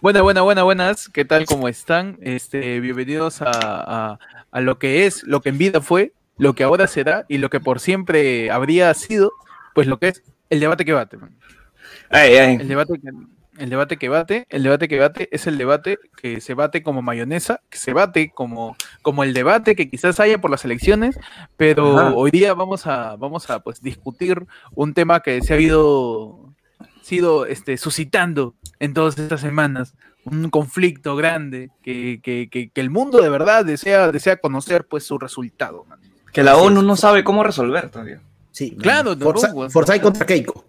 Buenas, buenas, buenas, buenas. ¿Qué tal? ¿Cómo están? Este, bienvenidos a, a, lo que es, lo que en vida fue, lo que ahora será y lo que por siempre habría sido, pues lo que es el debate que bate. El debate que, el debate que bate, el debate que bate es el debate que se bate como mayonesa, que se bate como, como el debate que quizás haya por las elecciones, pero hoy día vamos a, vamos a pues discutir un tema que se ha habido sido este, suscitando en todas estas semanas, un conflicto grande que, que, que, el mundo de verdad desea, desea conocer pues su resultado. Que la ONU no sabe cómo resolver todavía. Sí, claro. Forza, Forza contra Keiko.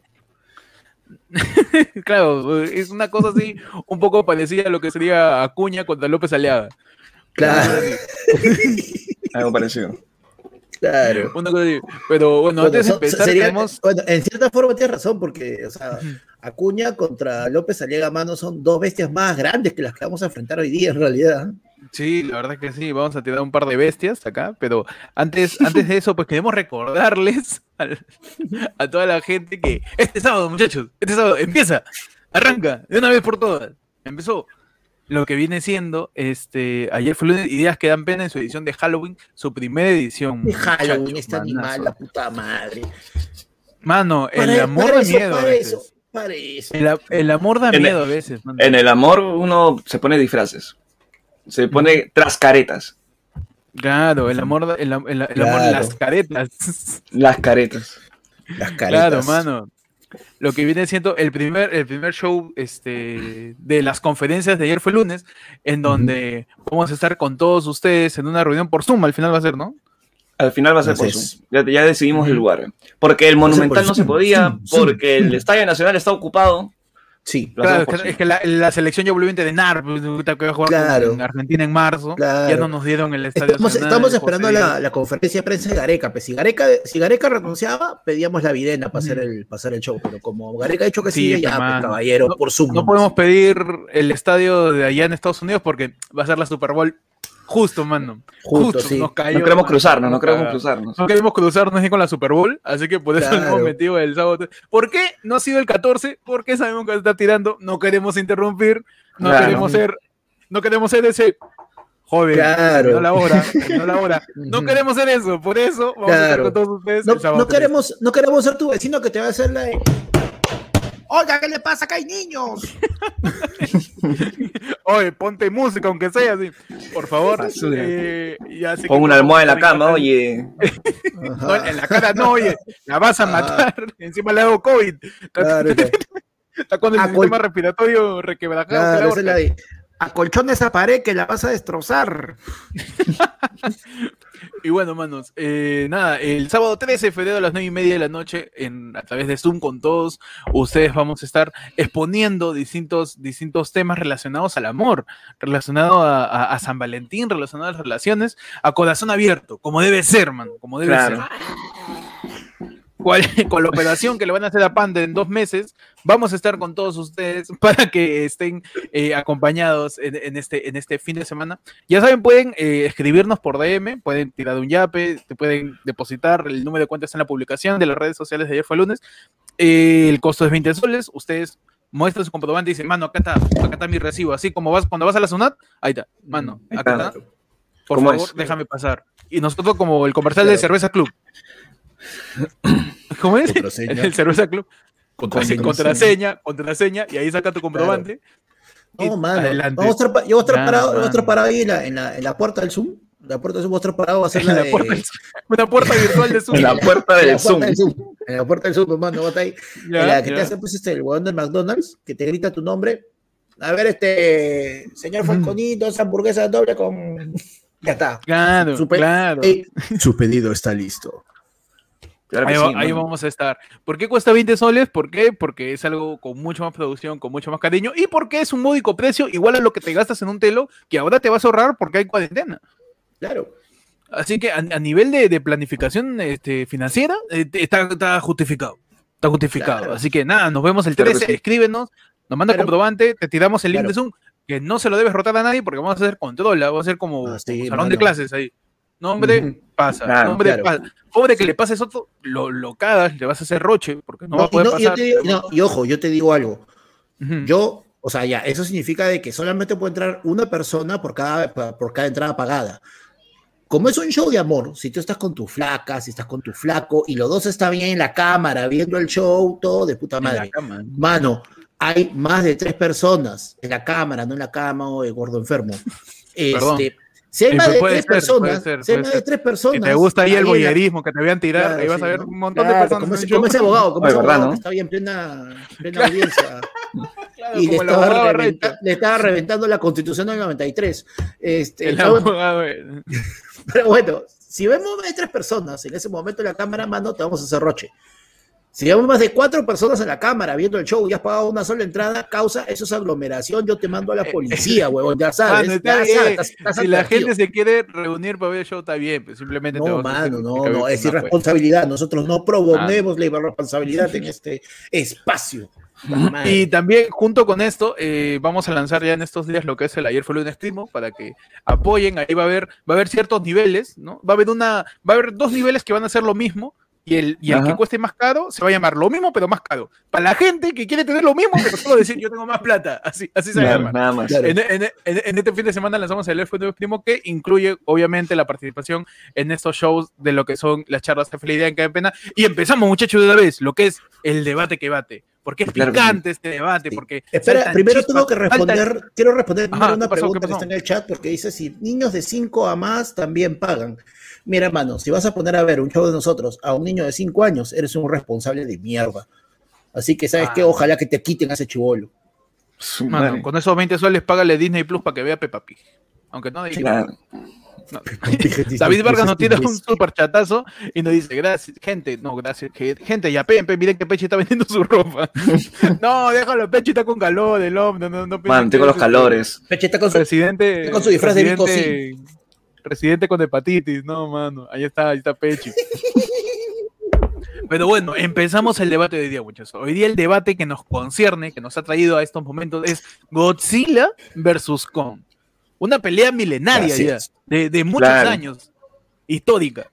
claro, es una cosa así un poco parecida a lo que sería Acuña contra López Aliaga. Claro. Algo parecido. Claro. Pero bueno, antes de empezar, bueno, en cierta forma tienes razón, porque, o sea, Acuña contra López Aliaga Mano son dos bestias más grandes que las que vamos a enfrentar hoy día, en realidad. Sí, la verdad que sí, vamos a tirar un par de bestias acá, pero antes, antes de eso, pues queremos recordarles a, toda la gente que este sábado, muchachos, este sábado empieza, arranca, de una vez por todas, empezó lo que viene siendo, este, ayer fue lunes, Ideas que dan pena en su edición de Halloween, su primera edición. De Halloween, está animal, la puta madre. Mano, el amor da miedo. a veces. El, amor da miedo a veces. En el amor uno se pone disfraces se pone tras caretas. Claro, el amor, el, amor, las caretas. Las caretas. Las caretas. Claro, mano. Lo que viene siendo el primer, el primer show este, de las conferencias de ayer fue lunes, en donde vamos a estar con todos ustedes en una reunión por Zoom, al final va a ser, ¿no? Al final va a ser por Zoom. Ya, decidimos el lugar. Porque el Monumental no se podía, porque el Estadio Nacional está ocupado Sí, claro, es que, la, selección ya volvió pues, que va a jugar en Argentina en marzo, ya no nos dieron el estadio. Estamos, esperando la, conferencia de prensa de Gareca, pues si Gareca, si Gareca renunciaba, pedíamos la videna para hacer el, para el show, pero como Gareca ha dicho que sí, ya, pues, caballero, por Zoom. No podemos pedir el estadio de allá en Estados Unidos porque va a ser la Super Bowl Justo, mano. Justo, sí. no queremos cruzarnos, no queremos cruzarnos. No queremos cruzarnos ni con la Super Bowl, así que por eso hemos metido el sábado. ¿Por qué no ha sido el 14? Porque sabemos que está tirando, no queremos interrumpir, no queremos ser, no queremos ser ese joven, claro. no la hora, no la hora. No queremos ser eso, por eso vamos a estar con todos ustedes. No, no queremos, no queremos ser tu vecino que te va a hacer la Oiga, ¿qué le pasa? Que hay niños. oye, ponte música, aunque sea así. Por favor. Eh, Pon una almohada en la cama, oye. en la cara no, oye. La vas a matar. Encima le hago COVID. Está con el sistema respiratorio requebrajado. Claro, acolchón esa pared que la vas a destrozar. Y bueno, manos, eh, nada, el sábado 13 de febrero a las 9 y media de la noche, en, a través de Zoom con todos, ustedes vamos a estar exponiendo distintos, distintos temas relacionados al amor, relacionado a, San Valentín, relacionado a las relaciones, a corazón abierto, como debe ser, mano, como debe ser. con la operación que le van a hacer a Panda en dos meses, vamos a estar con todos ustedes para que estén eh, acompañados en, este, en este fin de semana. Ya saben, pueden eh, escribirnos por DM, pueden tirar un yape, te pueden depositar el número de cuentas en la publicación de las redes sociales de ayer fue lunes. Eh, el costo es 20 soles, ustedes muestran su comprobante y dicen, mano, acá está, acá está mi recibo, así como vas cuando vas a la SUNAT, ahí está, mano, acá está. Por favor, déjame pasar. Y nosotros como el comercial de Cerveza Club. ¿Cómo es? El cerveza club. Contraseña, contraseña, contraseña, y ahí saca tu comprobante. No, mano. Adelante. Vamos a estar, yo voy a estar parado, voy a estar parado ahí en la, en, la, en la puerta del Zoom. La puerta del Zoom, voy a estar parado, a hacer la, de... puerta, una puerta virtual de Zoom. en la puerta del Zoom. En la puerta del Zoom, hermano, vos ahí. Ya, en la que te hace pues este, el huevón del McDonald's, que te grita tu nombre. A ver, este, señor Falconito, esa hamburguesa doble con. Ya está. Claro, su, claro. su pedido está listo ahí, vamos a estar. ¿Por qué cuesta 20 soles? ¿Por qué? Porque es algo con mucho más producción, con mucho más cariño y porque es un módico precio igual a lo que te gastas en un telo que ahora te vas a ahorrar porque hay cuarentena. Claro. Así que a, nivel de, planificación este, financiera eh, está, justificado. Está justificado. Así que nada, nos vemos el 13, escríbenos, nos manda comprobante, te tiramos el link de Zoom, que no se lo debes rotar a nadie porque vamos a hacer control, vamos a hacer como, ah, salón de clases ahí. Nombre pasa, nombre pasa. Pobre que le pases otro, lo, lo cagas, le vas a hacer roche, porque no, va a poder pasar. y ojo, yo te digo algo. Yo, o sea, ya, eso significa de que solamente puede entrar una persona por cada, por cada entrada pagada. Como es un show de amor, si tú estás con tu flaca, si estás con tu flaco, y los dos están bien en la cámara, viendo el show, todo de puta madre. Mano, hay más de tres personas en la cámara, no en la cama o el gordo enfermo. Este, si hay más de tres personas, si hay más de tres personas. te gusta ahí el boyerismo, que te vean tirar, ahí vas a ver un montón de personas. Como, ese, como ese abogado, como ese abogado que está bien en plena, plena audiencia. y le estaba, le estaba, reventando la constitución del 93. Este, el abogado, pero bueno, si vemos más de tres personas en ese momento en la cámara, mano, te vamos a hacer roche. Si vemos más de cuatro personas en la cámara viendo el show y has pagado una sola entrada, causa eso es aglomeración, yo te mando a la policía, huevón, ya sabes. si la gente se quiere reunir para ver el show, está bien, pero simplemente... No, mano, no, no, es irresponsabilidad. Nosotros no promovemos ah. la irresponsabilidad en este espacio. Y también, junto con esto, eh, vamos a lanzar ya en estos días lo que es el Ayer fue lunes primo para que apoyen. Ahí va a haber, va a haber ciertos niveles, ¿no? Va a haber una, va a haber dos niveles que van a ser lo mismo, y el, y el que cueste más caro se va a llamar lo mismo, pero más caro. Para la gente que quiere tener lo mismo, pero solo decir yo tengo más plata. Así, así se llama. Nada más. En, este fin de semana lanzamos el de Primo, que incluye, obviamente, la participación en estos shows de lo que son las charlas de felicidad en cada pena. Y empezamos, muchachos, de una vez, lo que es el debate que bate. Porque es picante este debate. Porque Espera, primero tengo que responder, quiero responder primero una pregunta que está en el chat, porque dice si niños de 5 a más también pagan. Mira, hermano, si vas a poner a ver un show de nosotros a un niño de 5 años, eres un responsable de mierda. Así que, ¿sabes qué? Ah. Ojalá que te quiten a ese chivolo. Mano, con esos 20 soles, págale Disney Plus para que vea Peppa Pig. Aunque no diga. David Vargas nos tiene un super chatazo y nos dice, gracias, gente, no, gracias, gente, ya Pepe, miren que Peche está vendiendo su ropa. no, déjalo, Peche está con calor, el hombre, no, no, no Man, tengo los calores. Peche está con su, presidente, con su disfraz de de Residente con hepatitis, no, mano. Ahí está, ahí está Pechi. Pero bueno, empezamos el debate de hoy día, muchachos. Hoy día el debate que nos concierne, que nos ha traído a estos momentos, es Godzilla versus Kong. Una pelea milenaria ya, de, muchos años, histórica.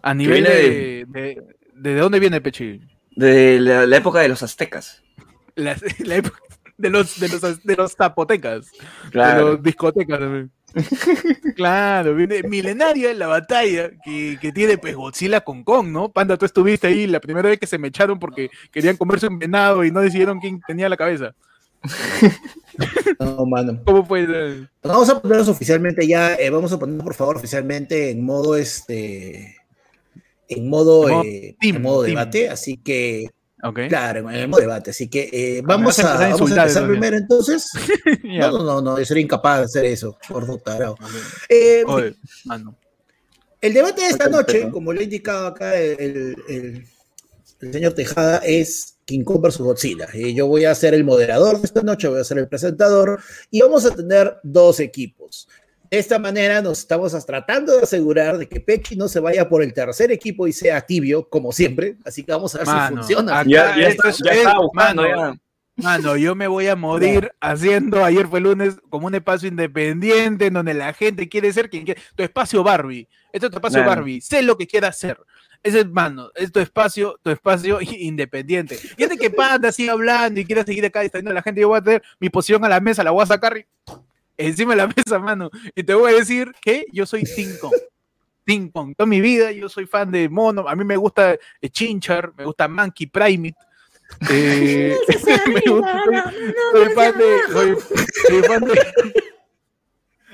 A nivel de, de, dónde viene Pechi? De la, época de los aztecas. La, época de los, de los, de los zapotecas. De los discotecas también. claro, viene milenaria en la batalla que, tiene pues Godzilla con Kong, ¿no? Panda, tú estuviste ahí la primera vez que se me echaron porque querían comerse un venado y no decidieron quién tenía la cabeza. No, mano. ¿Cómo fue? Vamos a ponernos oficialmente ya, eh, vamos a ponernos por favor oficialmente en modo este, en modo, en modo, eh, debate, así que Claro, en el debate. Así que eh, vamos, a, vamos a empezar primero entonces. No, no, no, no, yo sería incapaz de hacer eso, por eh, ah, El debate de esta noche, como le he indicado acá el, el, señor Tejada, es King Kong versus Godzilla. Y yo voy a ser el moderador de esta noche, voy a ser el presentador y vamos a tener dos equipos. De esta manera nos estamos tratando de asegurar de que Pechi no se vaya por el tercer equipo y sea tibio, como siempre. Así que vamos a ver si funciona. Ya, está mano, yo me voy a morir haciendo, ayer fue lunes, como un espacio independiente en donde la gente quiere ser quien quiere. Tu espacio Barbie. Este es tu espacio Barbie. Sé lo que quiera hacer. Ese es, mano, es tu espacio, tu espacio independiente. Gente que panda, sigue hablando y quiere seguir acá distrayendo a la gente, yo voy a tener mi posición a la mesa, la voy a sacar y encima de la mesa, mano. Y te voy a decir que yo soy Ting Kong. Toda mi vida yo soy fan de mono. A mí me gusta eh, Chinchar, me gusta Monkey Primate. Eh, soy, fan de, soy, fan de,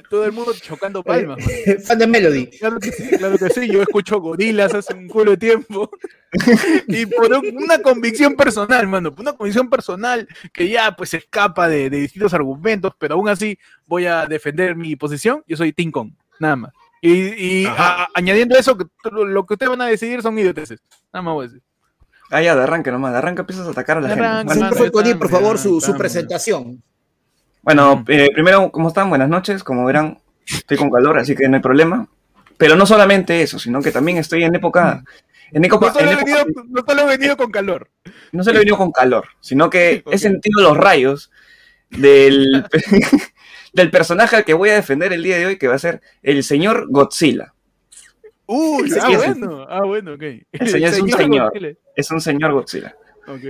todo el mundo chocando palmas. Fan de Melody. Claro que, sí, claro que sí, yo escucho gorilas hace un culo de tiempo. y por una convicción personal, mano, por una convicción personal que ya pues escapa de, distintos argumentos, pero aún así voy a defender mi posición. Yo soy Ting Kong, nada más. Y, añadiendo eso, lo que ustedes van a decidir son idioteces. Nada más voy a decir. Ah, ya, de arranque nomás, de arranque empiezas a atacar a la gente. Bueno, por favor, su, su presentación. Bueno, eh, primero, ¿cómo están? Buenas noches. Como verán, estoy con calor, así que no hay problema. Pero no solamente eso, sino que también estoy en época... En época no, solo he venido, con calor. No solo he venido con calor, sino que he sentido los rayos del, del personaje al que voy a defender el día de hoy, que va a ser el señor Godzilla. Uy, ah, bueno, ah, bueno, ok. El señor es un señor. Es un señor Godzilla.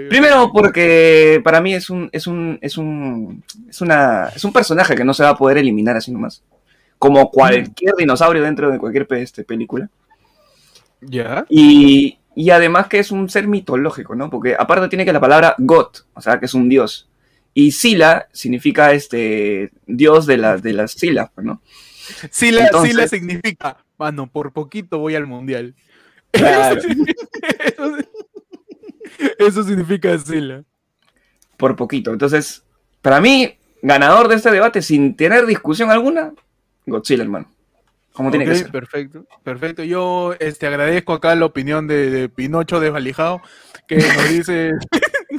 Primero porque para mí es un, es un, es un, es una, es un personaje que no se va a poder eliminar así nomás. Como cualquier dinosaurio dentro de cualquier este, película. Ya. Y, y además que es un ser mitológico, ¿no? Porque aparte tiene que la palabra God, o sea, que es un dios. Y Sila significa este dios de, las de las Silas, ¿no? Sila, Sila significa, mano, por poquito voy al mundial. Claro. Eso significa Sila. Por poquito. Entonces, para mí, ganador de este debate sin tener discusión alguna, Godzilla, hermano. Como tiene que ser. Perfecto, perfecto. Yo este, agradezco acá la opinión de, Pinocho desvalijado, que nos dice,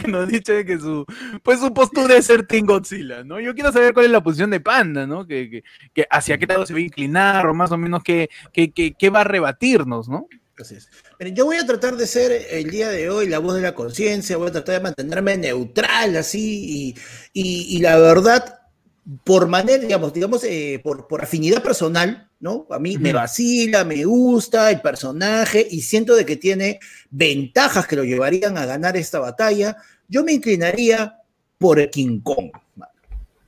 que nos dice que su, pues su postura es ser Team Godzilla, ¿no? Yo quiero saber cuál es la posición de Panda, ¿no? Que, que, hacia qué lado se va a inclinar, o más o menos qué, qué va a rebatirnos, ¿no? Yo voy a tratar de ser el día de hoy la voz de la conciencia, voy a tratar de mantenerme neutral así y, la verdad, por manera, digamos, digamos eh, por, por, afinidad personal, ¿no? A mí me vacila, me gusta el personaje y siento de que tiene ventajas que lo llevarían a ganar esta batalla. Yo me inclinaría por el King Kong.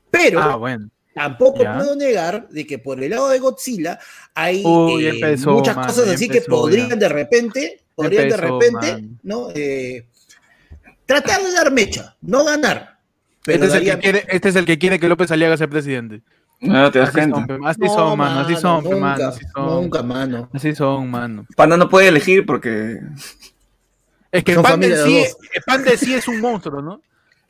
Pero, ah, bueno. Tampoco puedo negar de que por el lado de Godzilla hay eh, muchas cosas así que podrían de repente, podrían de repente, ¿no? Eh, tratar de dar mecha, no ganar. Este, es este, es el que quiere, que López Aliaga sea presidente. No, te das cuenta. Así son, mano, así son, nunca, mano, así son. Nunca, mano. Así son, mano. Panda no puede elegir porque... Es que Panda sí, Panda sí es un monstruo, ¿no?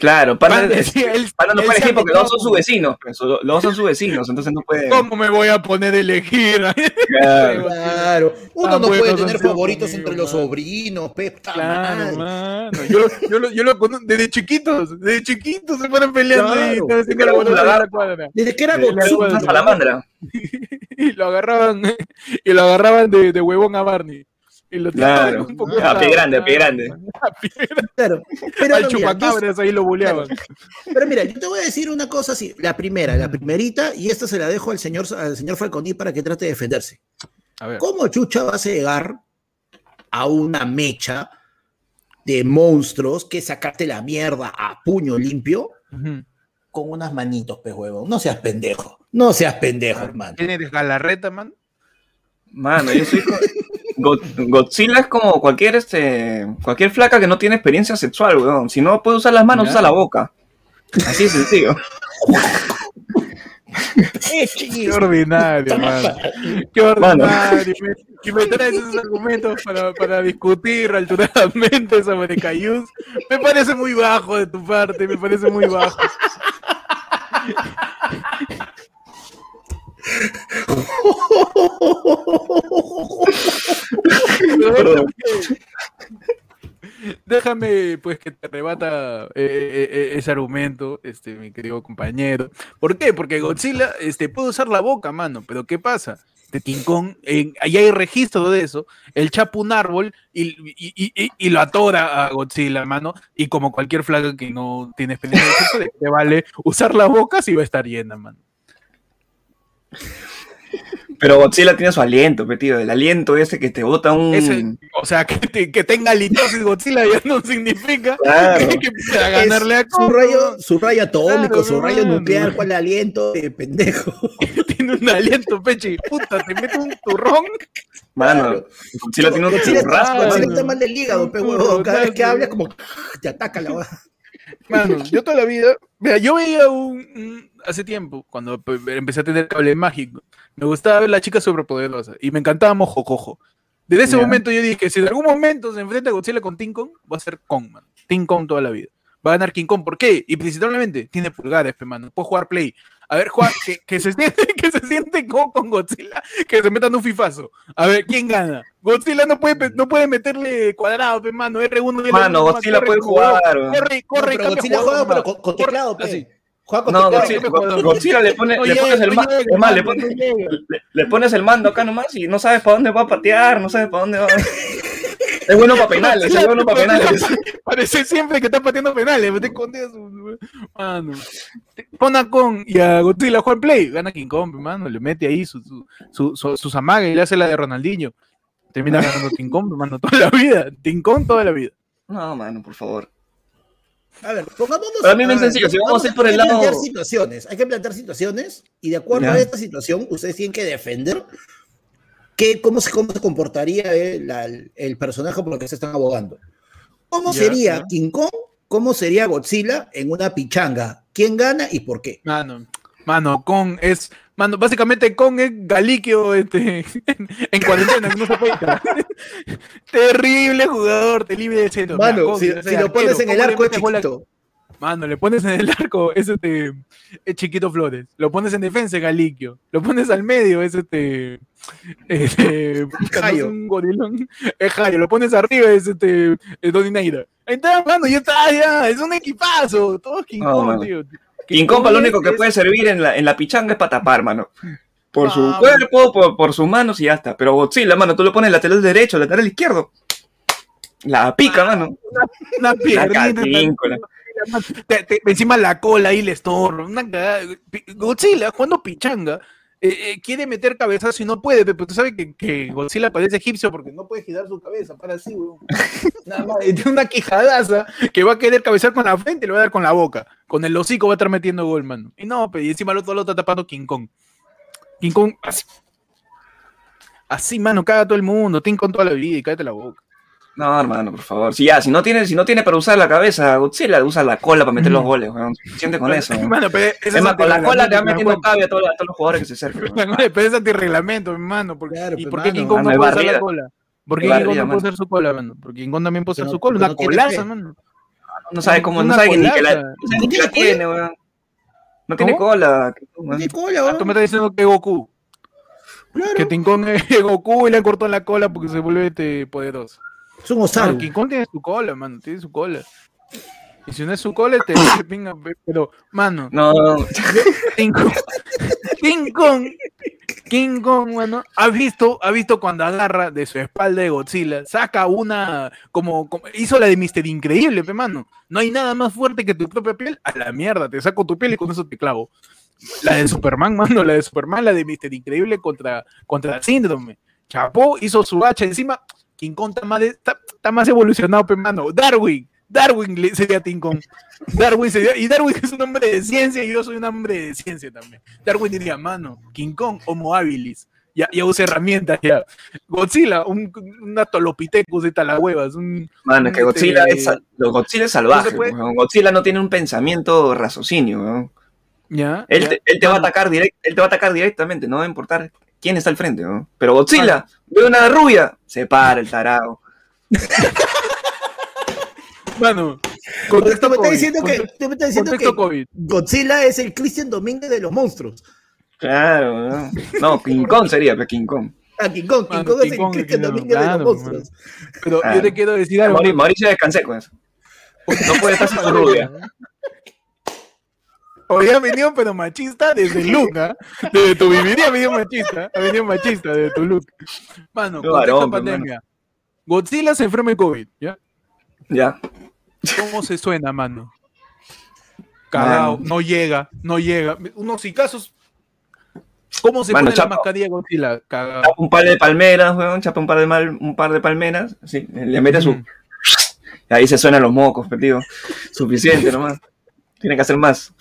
Claro, Panda, no puede elegir porque los dos son sus vecinos. Pues, los dos son sus vecinos, entonces no puede. ¿Cómo me voy a poner a elegir? Claro. Uno no puede tener favoritos entre los sobrinos, Pep. Claro, mano. Yo, yo, lo, yo lo desde chiquitos, desde chiquitos se fueron peleando ahí. Desde que era, desde que era salamandra. y lo agarraban, y lo agarraban de, de huevón a Barney. Y lo claro. un poco a pie grande, a pie grande. Claro. Pero Al chupacabras ahí lo buleaban. Pero mira, yo te voy a decir una cosa así. La primera, la primerita, y esta se la dejo al señor, al señor Falconi para que trate de defenderse. A ver. ¿Cómo Chucha va a llegar a una mecha de monstruos que sacarte la mierda a puño limpio con unas manitos, pe huevo? No seas pendejo. No seas pendejo, ah, hermano. ¿Quién eres Galarreta, man? Mano, yo soy. Godzilla es como cualquier este cualquier flaca que no tiene experiencia sexual, weón. Si no puede usar las manos, usa la boca. Así de sencillo. Qué ordinario, mano. Qué ordinario. Y me traes esos argumentos para, para discutir alturadamente sobre Cayús. Me parece muy bajo de tu parte, me parece muy bajo. Déjame, pues, que te rebata eh, eh, eh, ese argumento, este, mi querido compañero. ¿Por qué? Porque Godzilla este, puede usar la boca, mano, pero ¿qué pasa? De King ahí hay registro de eso, él chapa un árbol y, y, lo atora a Godzilla, mano, y como cualquier flaga que no tiene experiencia le vale usar la boca si va a estar llena, mano. Pero Godzilla tiene su aliento, tío. El aliento ese que te bota un. o sea, que, que tenga litosis Godzilla ya no significa que, pueda ganarle a su rayo, su rayo atómico, su rayo nuclear, ¿cuál aliento de pendejo? tiene un aliento, peche. Puta, te mete un turrón. Mano, Godzilla tiene un Godzilla, Godzilla está mal del hígado, Cada vez que habla, como te ataca la Mano, yo toda la vida. Mira, yo veía un hace tiempo, cuando empecé a tener cable mágico, me gustaba ver la chica superpoderosa y me encantaba Mojo Cojo. Desde ese momento yo dije, si en algún momento se enfrenta Godzilla con King Kong, va a ser Kong, man. King Kong toda la vida. Va a ganar King Kong. ¿Por qué? Y principalmente tiene pulgares, mano. Puede jugar Play. A ver, jugar, que, se siente, que se siente con, con Godzilla, que se metan un fifazo. A ver, ¿quién gana? Godzilla no puede, no puede meterle cuadrado, pe, mano. R1 Mano, Godzilla puede jugar. Corre, corre, no, Godzilla juega, pero con, teclado, pe no, Godzilla, le, pone, le pones el mando, le, pones, le, pones el mando acá nomás y no sabes para dónde va a patear, no sabes para dónde va. Es bueno para penales, es bueno para penales. Parece siempre que está pateando penales, te mano. Pon a Kong y a Godzilla juega play, gana King Kong, mano, le mete ahí sus su, su, sus amagas y le hace la de Ronaldinho. Termina ganando King Kong, mano, toda la vida. King Kong toda la vida. No, mano, por favor. A ver, pongámonos. Para mí es sencillo, si vamos a ir por el lado. Plantear situaciones, hay que plantear situaciones y de acuerdo a esta situación, ustedes tienen que defender que, cómo, se, cómo se comportaría el, el personaje por el que se están abogando. ¿Cómo sería King Kong? ¿Cómo sería Godzilla en una pichanga? ¿Quién gana y por qué? Mano, mano, Kong es. Mano, básicamente Kong es Galiquio este, en, cuarentena, no se puede Terrible jugador, te libre del centro. Mano, si, lo pones en el arco es chiquito. Mano, le pones en el arco, es este. Es chiquito Flores. Lo pones en defensa, Galiquio. Lo pones al medio, es este. Este. Jayo. un gorilón. Es Jayo. Lo pones arriba, es este. Es Donineira. Ahí está, mano, ya está, ya. Es un equipazo. Todo King Kong, tío. King Kong, lo único que puede servir en la, en la pichanga es para tapar, mano. Por su ah, cuerpo, por, por, sus manos y ya está. Pero Godzilla, mano, tú lo pones lateral derecho, lateral izquierdo. La pica, ah, mano. Una, una encima la cola y le estorba. Godzilla, jugando pichanga, eh, eh, quiere meter cabezazo y no puede, pero tú sabes que, que, Godzilla parece egipcio porque no puede girar su cabeza para así, weón. Nada más, tiene una quijadaza que va a querer cabezar con la frente y le va a dar con la boca. Con el hocico va a estar metiendo gol, mano. Y no, pero y encima el otro lo está tapando King Kong. King Kong, así. Así, mano, caga todo el mundo, King Kong toda la vida y cállate la boca. No, hermano, por favor. Si ya, si no tiene, si no tiene para usar la cabeza, Godzilla usa la cola para meter los goles, weón. Siente con eso. Hermano, pero es más, con la cola te va metiendo cabe a todos, a todos los jugadores que se acercan. pero es antirreglamento, hermano. ¿Y por qué King Kong no puede usar la cola? ¿Por qué King Kong no puede usar su cola, hermano? Porque King Kong también puede usar su cola, una colaza, hermano. No sabe cómo, no sabe ni que la, tiene, weón. No tiene cola. No tiene cola, weón. Tú me estás diciendo que Goku. Que King Kong es Goku y le cortó la cola porque se vuelve este poderoso. Es un osado. King Kong tiene su cola, mano, tiene su cola. Y si no es su cola, te pinga, pero, mano. No, no. King Kong, King Kong, King Kong, mano, ha visto, ha visto cuando agarra de su espalda de Godzilla, saca una, como, hizo la de Mister Increíble, pe, mano. No hay nada más fuerte que tu propia piel. A la mierda, te saco tu piel y con eso te clavo. La de Superman, mano, la de Superman, la de Mister Increíble contra, contra el síndrome. Chapó, hizo su hacha encima King Kong está más, evolucionado, pero mano. Darwin, Darwin sería King Kong. Darwin sería, y Darwin es un hombre de ciencia y yo soy un hombre de ciencia también. Darwin diría, mano, King Kong, Homo habilis. Ya, ya usa herramientas, ya. Godzilla, un, un atolopithecus de talahuevas. Un, mano, es que Godzilla, es, Godzilla es salvaje. Godzilla no tiene un pensamiento raciocinio. Ya, él, Te, él, te va a atacar direct, él te va a atacar directamente, no va a importar quién está al frente, ¿no? Pero Godzilla, ve una rubia, se para el tarado. Mano, contexto me está diciendo que, me está diciendo que Godzilla es el Christian Domínguez de los monstruos. Claro, no, no King Kong sería, pero King Kong. Ah, King Kong, King Kong es el Christian Domínguez de los monstruos. Pero yo te quiero decir algo. Mauricio descansé con eso. No puede estar sin rubia. Hoy ha venido pero machista desde el look, ¿ah? Desde tu viviría ha venido machista, ha venido machista desde tu look. Mano, con esta pandemia. Godzilla se enferma de COVID, ¿ya? Ya. ¿Cómo se suena, mano? Cagado, no llega, no llega. Unos casos. ¿Cómo se pone la mascarilla Godzilla? Chapa un par de palmeras, weón, chapa un par de, mal, un par de palmeras, sí, le mete su... Y ahí se suenan los mocos, tío. Suficiente nomás. Tiene que hacer más.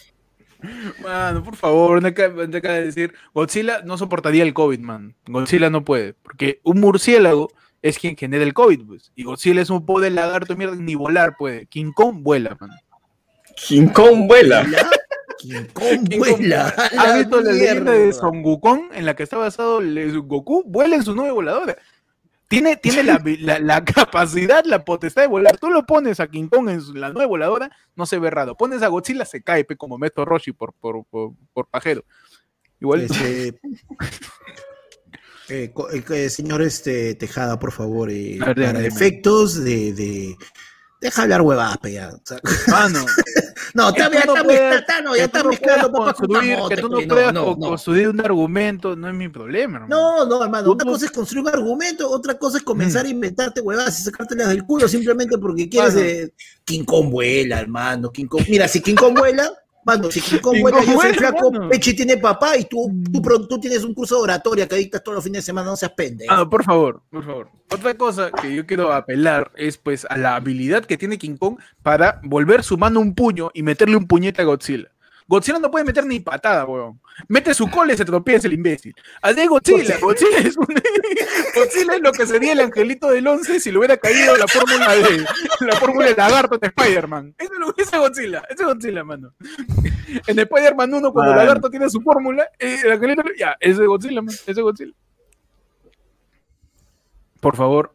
Mano, por favor, no acaba de decir. Godzilla no soportaría el COVID, man. Godzilla no puede. Porque un murciélago es quien genera el COVID, pues. Y Godzilla es un poder lagarto mierda, ni volar puede. King Kong vuela, man. King Kong vuela. King Kong vuela. ¿Has visto la leyenda de Son Wukong en la que está basado el Goku? Vuela en su nube voladora. Tiene, tiene la, capacidad, la potestad de volar. Tú lo pones a King Kong en la nueva voladora, no se ve raro. Pones a Godzilla, se cae como Meto Roshi por, por, por, pajero. Igual. Este, eh, eh, señor este, Tejada, por favor, eh, para efectos de, Deja hablar huevadas, ya. Mano. no, está, bien, está, está, no, ya está mezclando construir, Que tú no puedas construir un argumento, no es mi problema, hermano. No, no, hermano. Una cosa es construir un argumento, otra cosa es comenzar a inventarte huevadas y sacártelas del culo simplemente porque quieres. King Kong vuela, hermano. King Kong. Mira, si King Kong vuela, Mano, si King Kong bueno, yo soy flaco, Pechi tiene papá y tú, tú, tú, tienes un curso de oratoria que dictas todos los fines de semana, no seas pendejo. Ah, por favor, por favor. Otra cosa que yo quiero apelar es pues a la habilidad que tiene King Kong para volver su mano un puño y meterle un puñete a Godzilla. Godzilla no puede meter ni patada, weón. Mete su cola y se tropieza el imbécil. de Godzilla, Godzilla es, un... Godzilla es lo que sería el angelito del 11 si le hubiera caído la fórmula de la fórmula de lagarto de Spider-Man. Eso es lo es Godzilla, ese es Godzilla, mano. En Spider-Man 1, cuando el lagarto tiene su fórmula, eh, el angelito, ya, ese es Godzilla, man, ese es Godzilla. Por favor,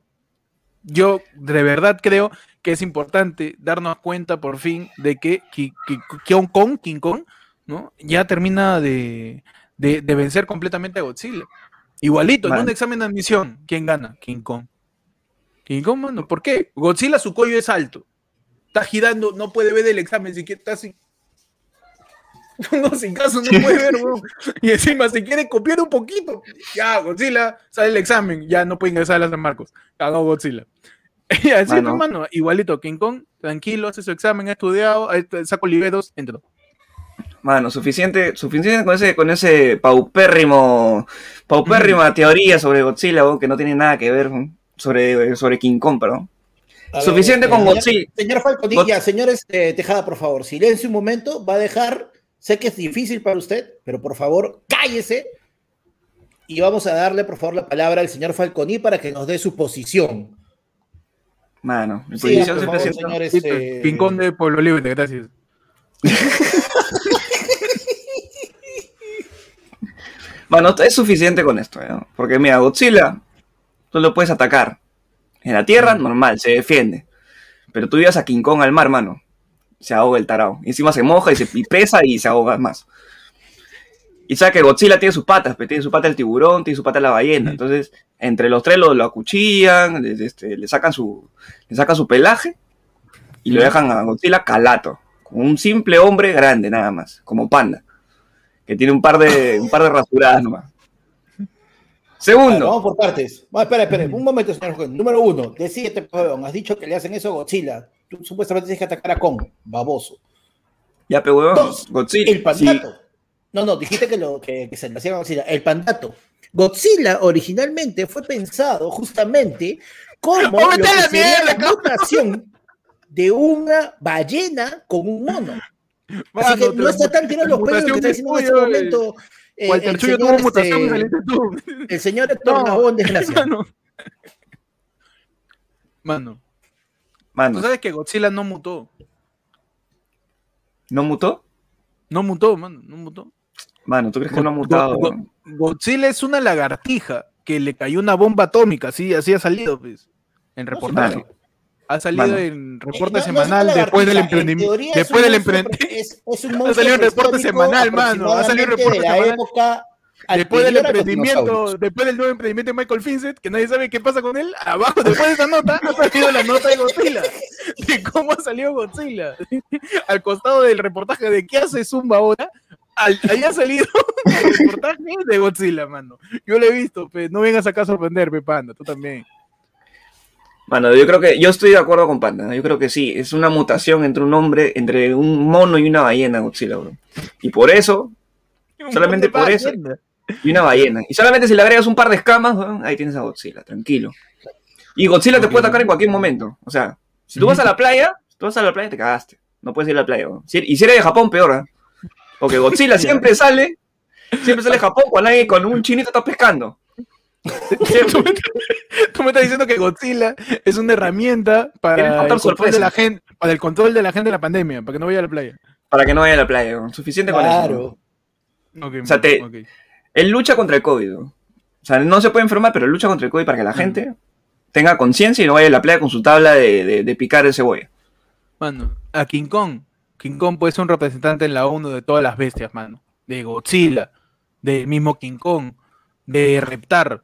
yo de verdad creo que es importante darnos cuenta por fin de que King Kong, King Kong, ¿no? Ya termina de, vencer completamente a Godzilla. Igualito, en un examen de admisión, ¿quién gana? King Kong. King Kong, mano, ¿por qué? Godzilla su cuello es alto. Está girando, no puede ver el examen, si quiere, está así. No, sin caso, no puede ver, bro. Y encima, si quiere copiar un poquito, ya, Godzilla, sale el examen, ya no puede ingresar a las San Marcos. Ganó Godzilla. Y así, hermano, igualito, King Kong, tranquilo, hace su examen, ha estudiado, saco libretos, entró. Mano, suficiente, suficiente con ese, con ese paupérrimo, paupérrima teoría sobre Godzilla, que no tiene nada que ver sobre, sobre King Kong, perdón. suficiente con Godzilla. Señor Falconilla, señores eh, Tejada, por favor, silencio un momento, va a dejar, sé que es difícil para usted, pero por favor, cállese. Y vamos a darle, por favor, la palabra al señor Falconi para que nos dé su posición. Mano, mi posición siempre señores, eh... Pincón de Pueblo Libre, gracias. Bueno, es suficiente con esto, ¿eh? porque mira, Godzilla, tú lo puedes atacar. En la tierra, normal, se defiende. Pero tú llevas a King Kong al mar, mano. Se ahoga el tarao. Y encima se moja y se pesa y se ahoga más. Y sabe que Godzilla tiene sus patas, tiene su pata el tiburón, tiene su pata la ballena. Entonces, entre los tres lo, acuchillan, este, le, sacan su, le sacan su pelaje y lo dejan a Godzilla calato. Con un simple hombre grande, nada más, como panda. Que tiene un par de, un par de rasuradas nomás. Segundo. vamos por partes. espera, espera, un momento, señor. Número uno, decídete, Has dicho que le hacen eso a Godzilla. Tú supuestamente tienes que atacar a Kong, baboso. Ya, pero Godzilla. El pandato. No, no, dijiste que, lo, que, se le hacía a Godzilla. El pandato. Godzilla originalmente fue pensado justamente como lo que sería la mutación de una ballena con un mono. Así que no está tan tirando los pelos que está diciendo en este momento. Eh, el, señor, tuvo mutación este, el señor Héctor no, desgracia. Mano. mano. Mano. ¿Tú sabes que Godzilla no mutó? ¿No mutó? No mutó, mano, no mutó. Mano, ¿tú crees que no ha mutado? Godzilla es una lagartija que le cayó una bomba atómica, así, así ha salido, pues, en reportaje. Ha salido en reporte semanal después del emprendimiento. Después del emprendimiento. Ha salido en reporte semanal, mano. Ha salido en reporte semanal. Después del emprendimiento, después del nuevo emprendimiento de Michael Finset, que nadie sabe qué pasa con él, abajo, después de esa nota, ha salido la nota de Godzilla. De cómo ha salido Godzilla. Al costado del reportaje de qué hace Zumba ahora, ahí ha salido el reportaje de Godzilla, mano. Yo lo he visto, pero no vengas acá a sorprenderme, panda, tú también. Bueno, yo creo que yo estoy de acuerdo con Panda. Yo creo que sí, es una mutación entre un hombre, entre un mono y una ballena, Godzilla, bro. Y por eso, solamente por eso, y una ballena. Y solamente si le agregas un par de escamas, ahí tienes a Godzilla, tranquilo. Y Godzilla te puede atacar en cualquier momento. O sea, si tú vas a la playa, si tú vas a la playa, te cagaste. No puedes ir a la playa. Y si eres de Japón, peor, ¿eh? Porque Godzilla siempre sale, siempre sale Japón cuando, alguien, con un chinito está pescando. Tú me estás diciendo que Godzilla es una herramienta para el, control de la gente, para el control de la gente de la pandemia, para que no vaya a la playa. Para que no vaya a la playa, suficiente con eso. o sea, él lucha contra el COVID. O sea, no se puede enfermar, pero lucha contra el COVID para que la mm. gente tenga conciencia y no vaya a la playa con su tabla de, de, picar de cebolla. Mano, a King Kong. King Kong puede ser un representante en la ONU de todas las bestias, mano. De Godzilla, del mismo King Kong, de Reptar,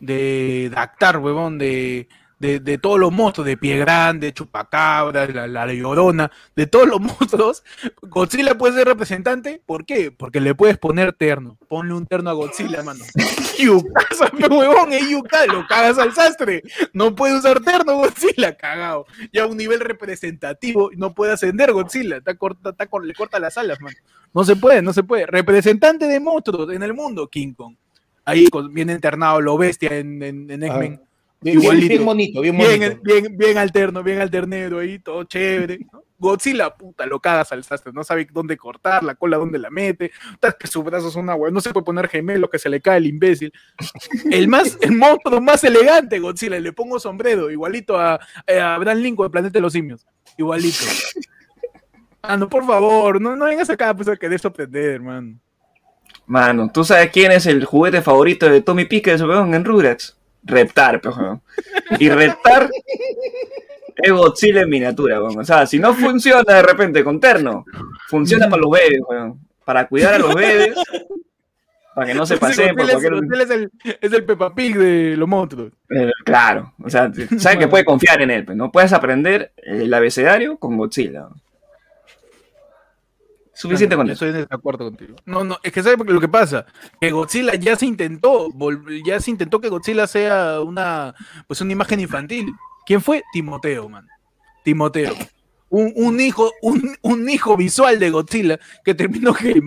de Dactar, huevón, de, de, todos los monstruos, de Pie Grande, Chupacabra, la, la, Llorona, de todos los monstruos, Godzilla puede ser representante. ¿Por qué? Porque le puedes poner terno. Ponle un terno a Godzilla, mano. Yucasa, huevón, es Yuka, lo cagas al sastre. No puede usar terno Godzilla, cagado. Ya a un nivel representativo no puede ascender Godzilla. Está corta, está, le corta las alas, mano. No se puede, no se puede. Representante de monstruos en el mundo, King Kong. Ahí viene internado lo bestia en, en, en X-Men. Ah. Bien, bien, bonito, bien bonito. Bien, bien, alterno, bien alternero ahí, todo chévere. Godzilla, puta, lo cagas al sastre, no sabe dónde cortar, la cola dónde la mete, que sus brazos son agua, no se puede poner gemelo que se le cae el imbécil. El más, el monstruo más elegante, Godzilla, le pongo sombrero, igualito a, a Abraham Lincoln, el planeta de los simios, igualito. Mano, por favor, no, no vengas acá pues, a querer sorprender, hermano. Mano, ¿tú sabes quién es el juguete favorito de Tommy Pickett en Rugrats? Reptar, pero, Y Reptar es Godzilla en miniatura, O sea, si no funciona de repente con terno, funciona para los bebés, Para cuidar a los bebés, para que no se paseen por cualquier... Es, el, es el Peppa Pig de los monstruos. Eh, claro, o sea, sabes que puedes confiar en él, pero no puedes aprender el abecedario con Godzilla. Suficiente con eso. Estoy en desacuerdo contigo. No, no, es que ¿sabes lo que pasa? Que Godzilla ya se intentó, ya se intentó que Godzilla sea una, pues una imagen infantil. ¿Quién fue? Timoteo, man. Timoteo un, hijo, un, hijo visual de Godzilla que terminó, que,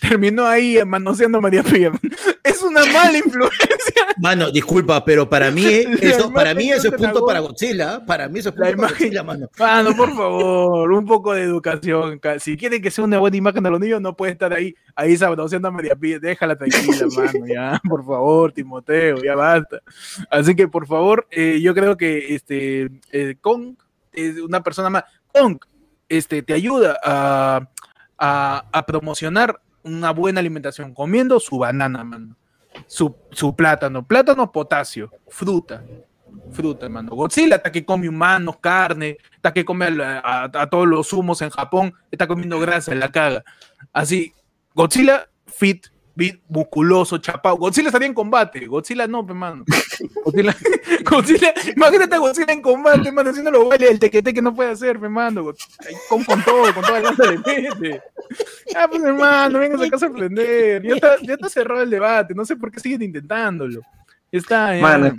terminó ahí manoseando a María Pía. Es una mala influencia. Mano, disculpa, pero para mí eso, para mí eso es punto para Godzilla. Para mí eso es punto para Godzilla, mano. Mano, por favor, un poco de educación. Si quieren que sea una buena imagen de los niños, no puede estar ahí, ahí manoseando a María Pía. Déjala tranquila, mano, ya, por favor, Timoteo, ya basta. Así que, por favor, eh, yo creo que este, eh, con una persona más este, te ayuda a, promocionar una buena alimentación, comiendo su banana, mano. Su, plátano, plátano, potasio, fruta, fruta, mano. Godzilla está que come humanos, carne, está que come a, a, todos los humos en Japón, está comiendo grasa en la caga. Así, Godzilla fit musculoso, chapado. Godzilla estaría en combate. Godzilla no, hermano. Godzilla, Godzilla, imagínate a Godzilla en combate, hermano, haciendo los bailes del tequete que no puede hacer, hermano. Con, con todo, con toda la lanza de. Ah, pues hermano, vengas acá a sorprender. Ya está, ya está cerrado el debate. No sé por qué siguen intentándolo. Está, eh. Mano,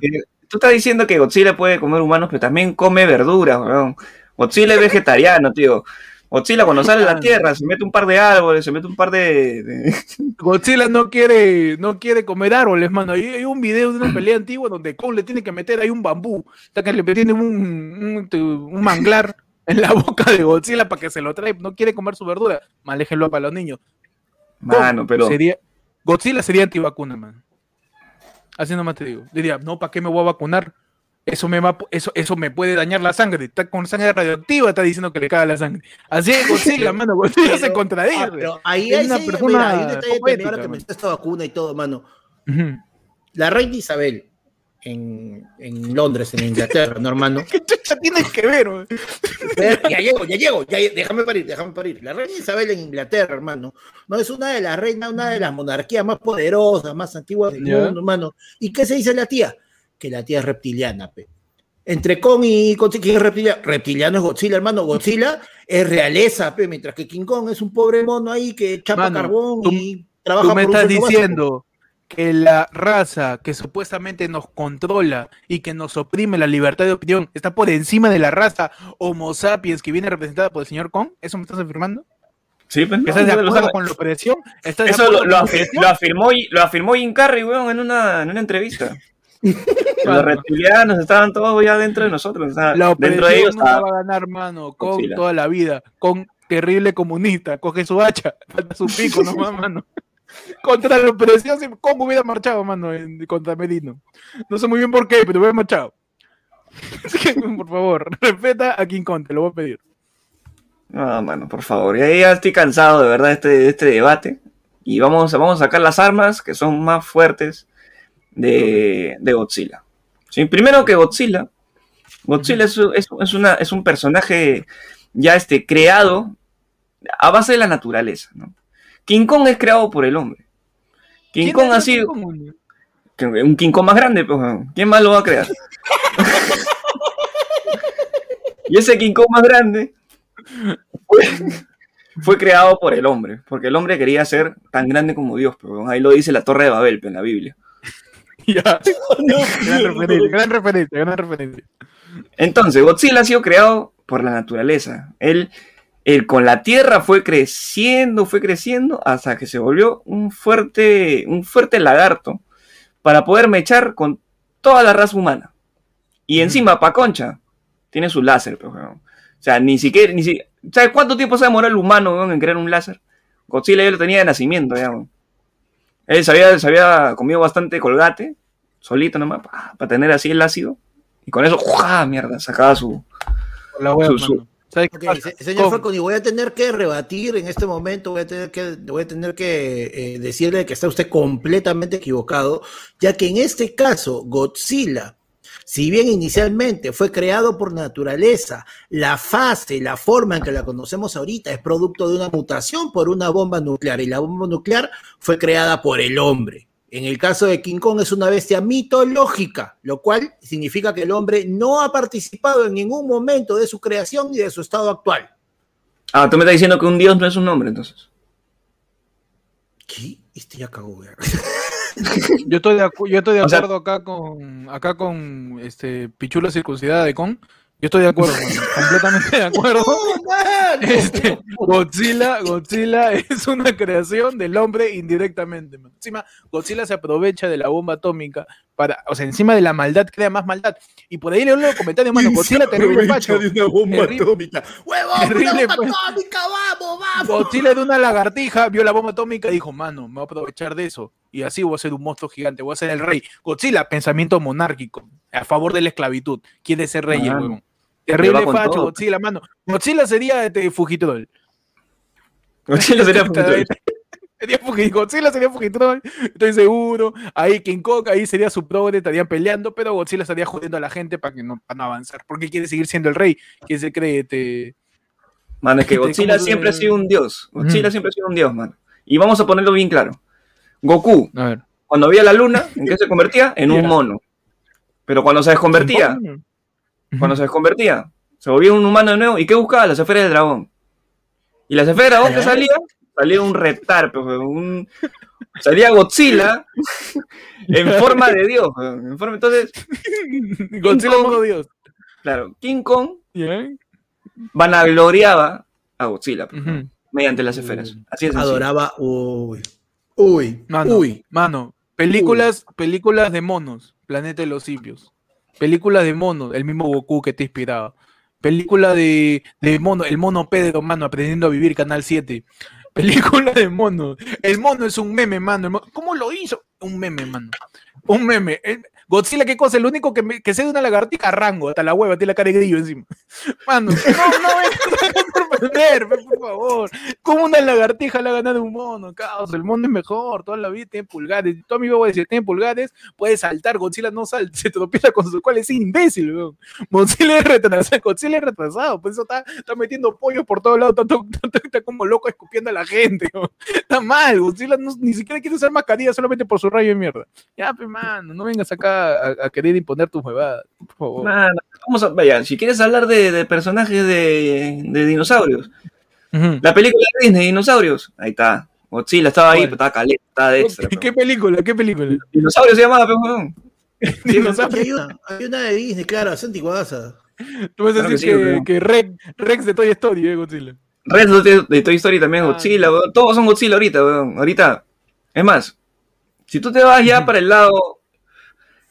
tú estás diciendo que Godzilla puede comer humanos, pero también come verduras, weón. Godzilla es vegetariano, tío. Godzilla cuando sale a la Tierra se mete un par de árboles, se mete un par de... Godzilla no quiere, no quiere comer árboles, mano. Hay, un video de una pelea antigua donde Kong le tiene que meter ahí un bambú, hasta que le tiene un, un, manglar en la boca de Godzilla para que se lo trae. No quiere comer su verdura. Maléjenlo para los niños. Mano, pero... Sería, Godzilla sería antivacuna, man. Así nomás te digo. Diría, no, ¿para qué me voy a vacunar? Eso me, va, eso, eso me puede dañar la sangre. Está con sangre radioactiva, está diciendo que le caga la sangre. Así es Godzilla, mano. Godzilla se contradice. Ah, pero ahí hay una persona. hay un detalle ahora que me esta vacuna y todo, mano. La reina Isabel en, en, Londres, en Inglaterra, ¿no, hermano? ¿Qué chucha tienes que ver? ya llego, ya llego, ya, déjame parir, déjame parir. La reina Isabel en Inglaterra, hermano, no es una de las reinas, una de las monarquías más poderosas, más antiguas del mundo, hermano. ¿Y qué se dice la tía? Que la tía es reptiliana, pe. Entre Kong y Godzilla, ¿quién es reptiliano? Reptiliano es Godzilla, hermano. Godzilla es realeza, pe, mientras que King Kong es un pobre mono ahí que chapa carbón y trabaja tú me estás diciendo que la raza que supuestamente nos controla y que nos oprime la libertad de opinión está por encima de la raza Homo sapiens que viene representada por el señor Kong. ¿Eso me estás afirmando? Sí, pues, ¿Estás de acuerdo con la opresión? Eso lo, afirmó, lo afirmó Jim Carrey, weón, en una, en una entrevista. Los reptilianos estaban todos ya dentro de nosotros. la dentro de ellos va a ganar, mano, con toda la vida, con terrible comunista, coge su hacha, falta su pico, no mano. Contra la opresión, ¿cómo hubiera marchado, mano, contra Medino? No sé muy bien por qué, pero hubiera marchado. por favor, respeta a King Kong, te lo voy a pedir. No, mano, por favor. Ya, ya estoy cansado de verdad de este, este debate. Y vamos, vamos a sacar las armas que son más fuertes de, Godzilla. ¿Sí? Primero que Godzilla, Godzilla es, es, una, es, un personaje ya este, creado a base de la naturaleza. ¿no? King Kong es creado por el hombre. King Kong ha sido... Un King Kong más grande, pues, ¿quién más lo va a crear? Y ese King Kong más grande fue, creado por el hombre, porque el hombre quería ser tan grande como Dios, pero ahí lo dice la Torre de Babel en la Biblia. Ya. gran referencia, gran referencia, gran referencia. Entonces, Godzilla ha sido creado por la naturaleza. Él, él, con la tierra fue creciendo, fue creciendo hasta que se volvió un fuerte, un fuerte lagarto para poder mechar con toda la raza humana. Y encima, pa' concha, tiene su láser, pero, o sea, ni siquiera, ni si, ¿sabes cuánto tiempo se demoró el humano en crear un láser? Godzilla ya lo tenía de nacimiento, ya. Él se había, se había, comido bastante colgate, solito nomás, para tener así el ácido. Y con eso, ¡juá! Mierda, sacaba su. La señor Falcon, y voy a tener que rebatir en este momento, voy a tener que, voy a tener que eh, decirle que está usted completamente equivocado, ya que en este caso, Godzilla si bien inicialmente fue creado por naturaleza, la fase, la forma en que la conocemos ahorita es producto de una mutación por una bomba nuclear y la bomba nuclear fue creada por el hombre. En el caso de King Kong es una bestia mitológica, lo cual significa que el hombre no ha participado en ningún momento de su creación y de su estado actual. Ah, tú me estás diciendo que un dios no es un hombre, entonces. ¿Qué? Este ya cagó, Yo estoy de, yo estoy de acuerdo acá con acá con este Pichula circuncidada de Con. Yo estoy de acuerdo, completamente de acuerdo. Este, Godzilla, Godzilla es una creación del hombre indirectamente. Encima, Godzilla se aprovecha de la bomba atómica para, o sea, encima de la maldad crea más maldad. Y por ahí leo los comentarios, mano, Godzilla terrible pacho. de una bomba atómica. ¡Huevón, terrible, una bomba pues. atómica, vamos, vamos! Godzilla de una lagartija vio la bomba atómica y dijo, mano, me voy a aprovechar de eso. Y así voy a ser un monstruo gigante, voy a ser el rey. Godzilla, pensamiento monárquico, a favor de la esclavitud. Quiere ser rey, el huevón. Terrible facho, Godzilla, mano. Godzilla sería este Fugitrol. Godzilla sería Fugitrol. Godzilla sería Fugitrol, estoy seguro. Ahí King Kong, ahí sería su progre, estarían peleando, pero Godzilla estaría jodiendo a la gente para que no, para no avanzar. Porque quiere seguir siendo el rey. ¿Quién se cree? Este... Mano, es que Godzilla siempre ha sido un dios. Godzilla siempre ha sido un dios, mano. Y vamos a ponerlo bien claro. Goku, cuando veía la luna, ¿en qué se convertía? En un mono. Pero cuando se desconvertía, cuando se desconvertía, se volvía un humano de nuevo. ¿Y qué buscaba? Las esferas del dragón. Y las esferas del dragón que salía, salía un reptar, un... salía Godzilla en forma de Dios. En forma, entonces, Godzilla modo Dios. Claro, King Kong vanagloriaba a Godzilla mediante las esferas. Así es. Adoraba, uy, uy, mano, uy. Mano, películas, películas de monos, Planeta de los Simios. Película de mono, el mismo Goku que te inspiraba. Película de, de mono, el mono Pedro, mano, aprendiendo a vivir, Canal 7. Película de mono. El mono es un meme, mano. ¿Cómo lo hizo? Un meme, mano. Un meme. Godzilla, ¿qué cosa? El único que, me, que sé de una lagartija, rango, hasta la hueva, tiene la cara de grillo encima. Mano, no, no me sorprender, por favor. ¿Cómo una lagartija le ha ganado un mono? Caos, el mono es mejor, toda la vida tiene pulgares. Todo mi va a decir, tiene pulgares, puede saltar, Godzilla no salta, se tropieza con su cual es imbécil, weón. Godzilla es retrasado, Godzilla es retrasado, por eso está, está metiendo pollos por todos lados, está, está, como loco escupiendo a la gente, Está mal, Godzilla ni siquiera quiere usar mascarilla solamente por su rayo de mierda. Ya, pues, mano, no vengas acá a, querer imponer tus huevadas, por favor. vamos a, vaya, si quieres hablar de, personajes de, dinosaurios, la película de Disney, Dinosaurios, ahí está. Godzilla estaba ahí, pero estaba caliente, estaba de extra. ¿Qué, película? ¿Qué película? Dinosaurio se llamaba, pero hay, una, hay una de Disney, claro, es antiguaza. Tú vas a decir que, Rex, Rex, de Toy Story, eh, Godzilla. Rex de, Toy Story también, ah, Godzilla, todos son Godzilla ahorita, weón. Ahorita, es más, si tú te vas ya para el lado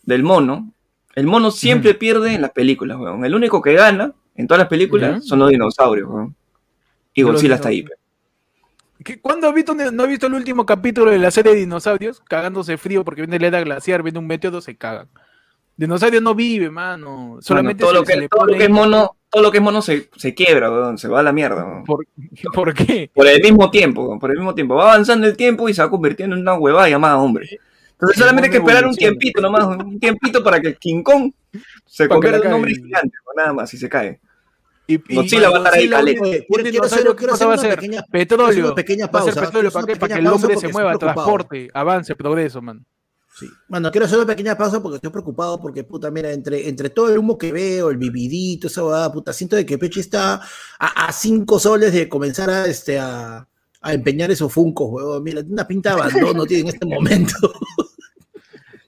del mono, el mono siempre pierde en las películas, weón. El único que gana en todas las películas son los dinosaurios, weón. Y Godzilla está ahí. ¿Cuándo has visto, no has visto el último capítulo de la serie de dinosaurios? Cagándose frío porque viene la era glaciar, viene un meteoro, se cagan. Dinosaurio no vive, mano. Solamente todo, lo que, todo lo que es mono, todo lo que es mono se, se quiebra, weón. se va a la mierda. Weón. ¿Por, ¿Por, qué? Por el mismo tiempo, por el mismo tiempo. Va avanzando el tiempo y se va convirtiendo en una huevada llamada hombre. Entonces solamente hay que esperar un tiempito nomás, un tiempito para que King Kong se convierta en un hombre gigante, nada más, y se cae. Y, Godzilla va a estar ahí caliente. Quiero hacer, quiero hacer va a ser petróleo. Va a ser petróleo para, que el hombre se mueva, transporte, avance, progreso, man. Sí. Bueno, quiero hacer una pequeña pausa porque estoy preocupado porque, puta, mira, entre, entre todo el humo que veo, el vividito, esa va, puta, siento de que Pechi está a, cinco soles de comenzar a, este, a, empeñar esos funcos, huevón. Mira, una pinta de abandono tiene en este momento.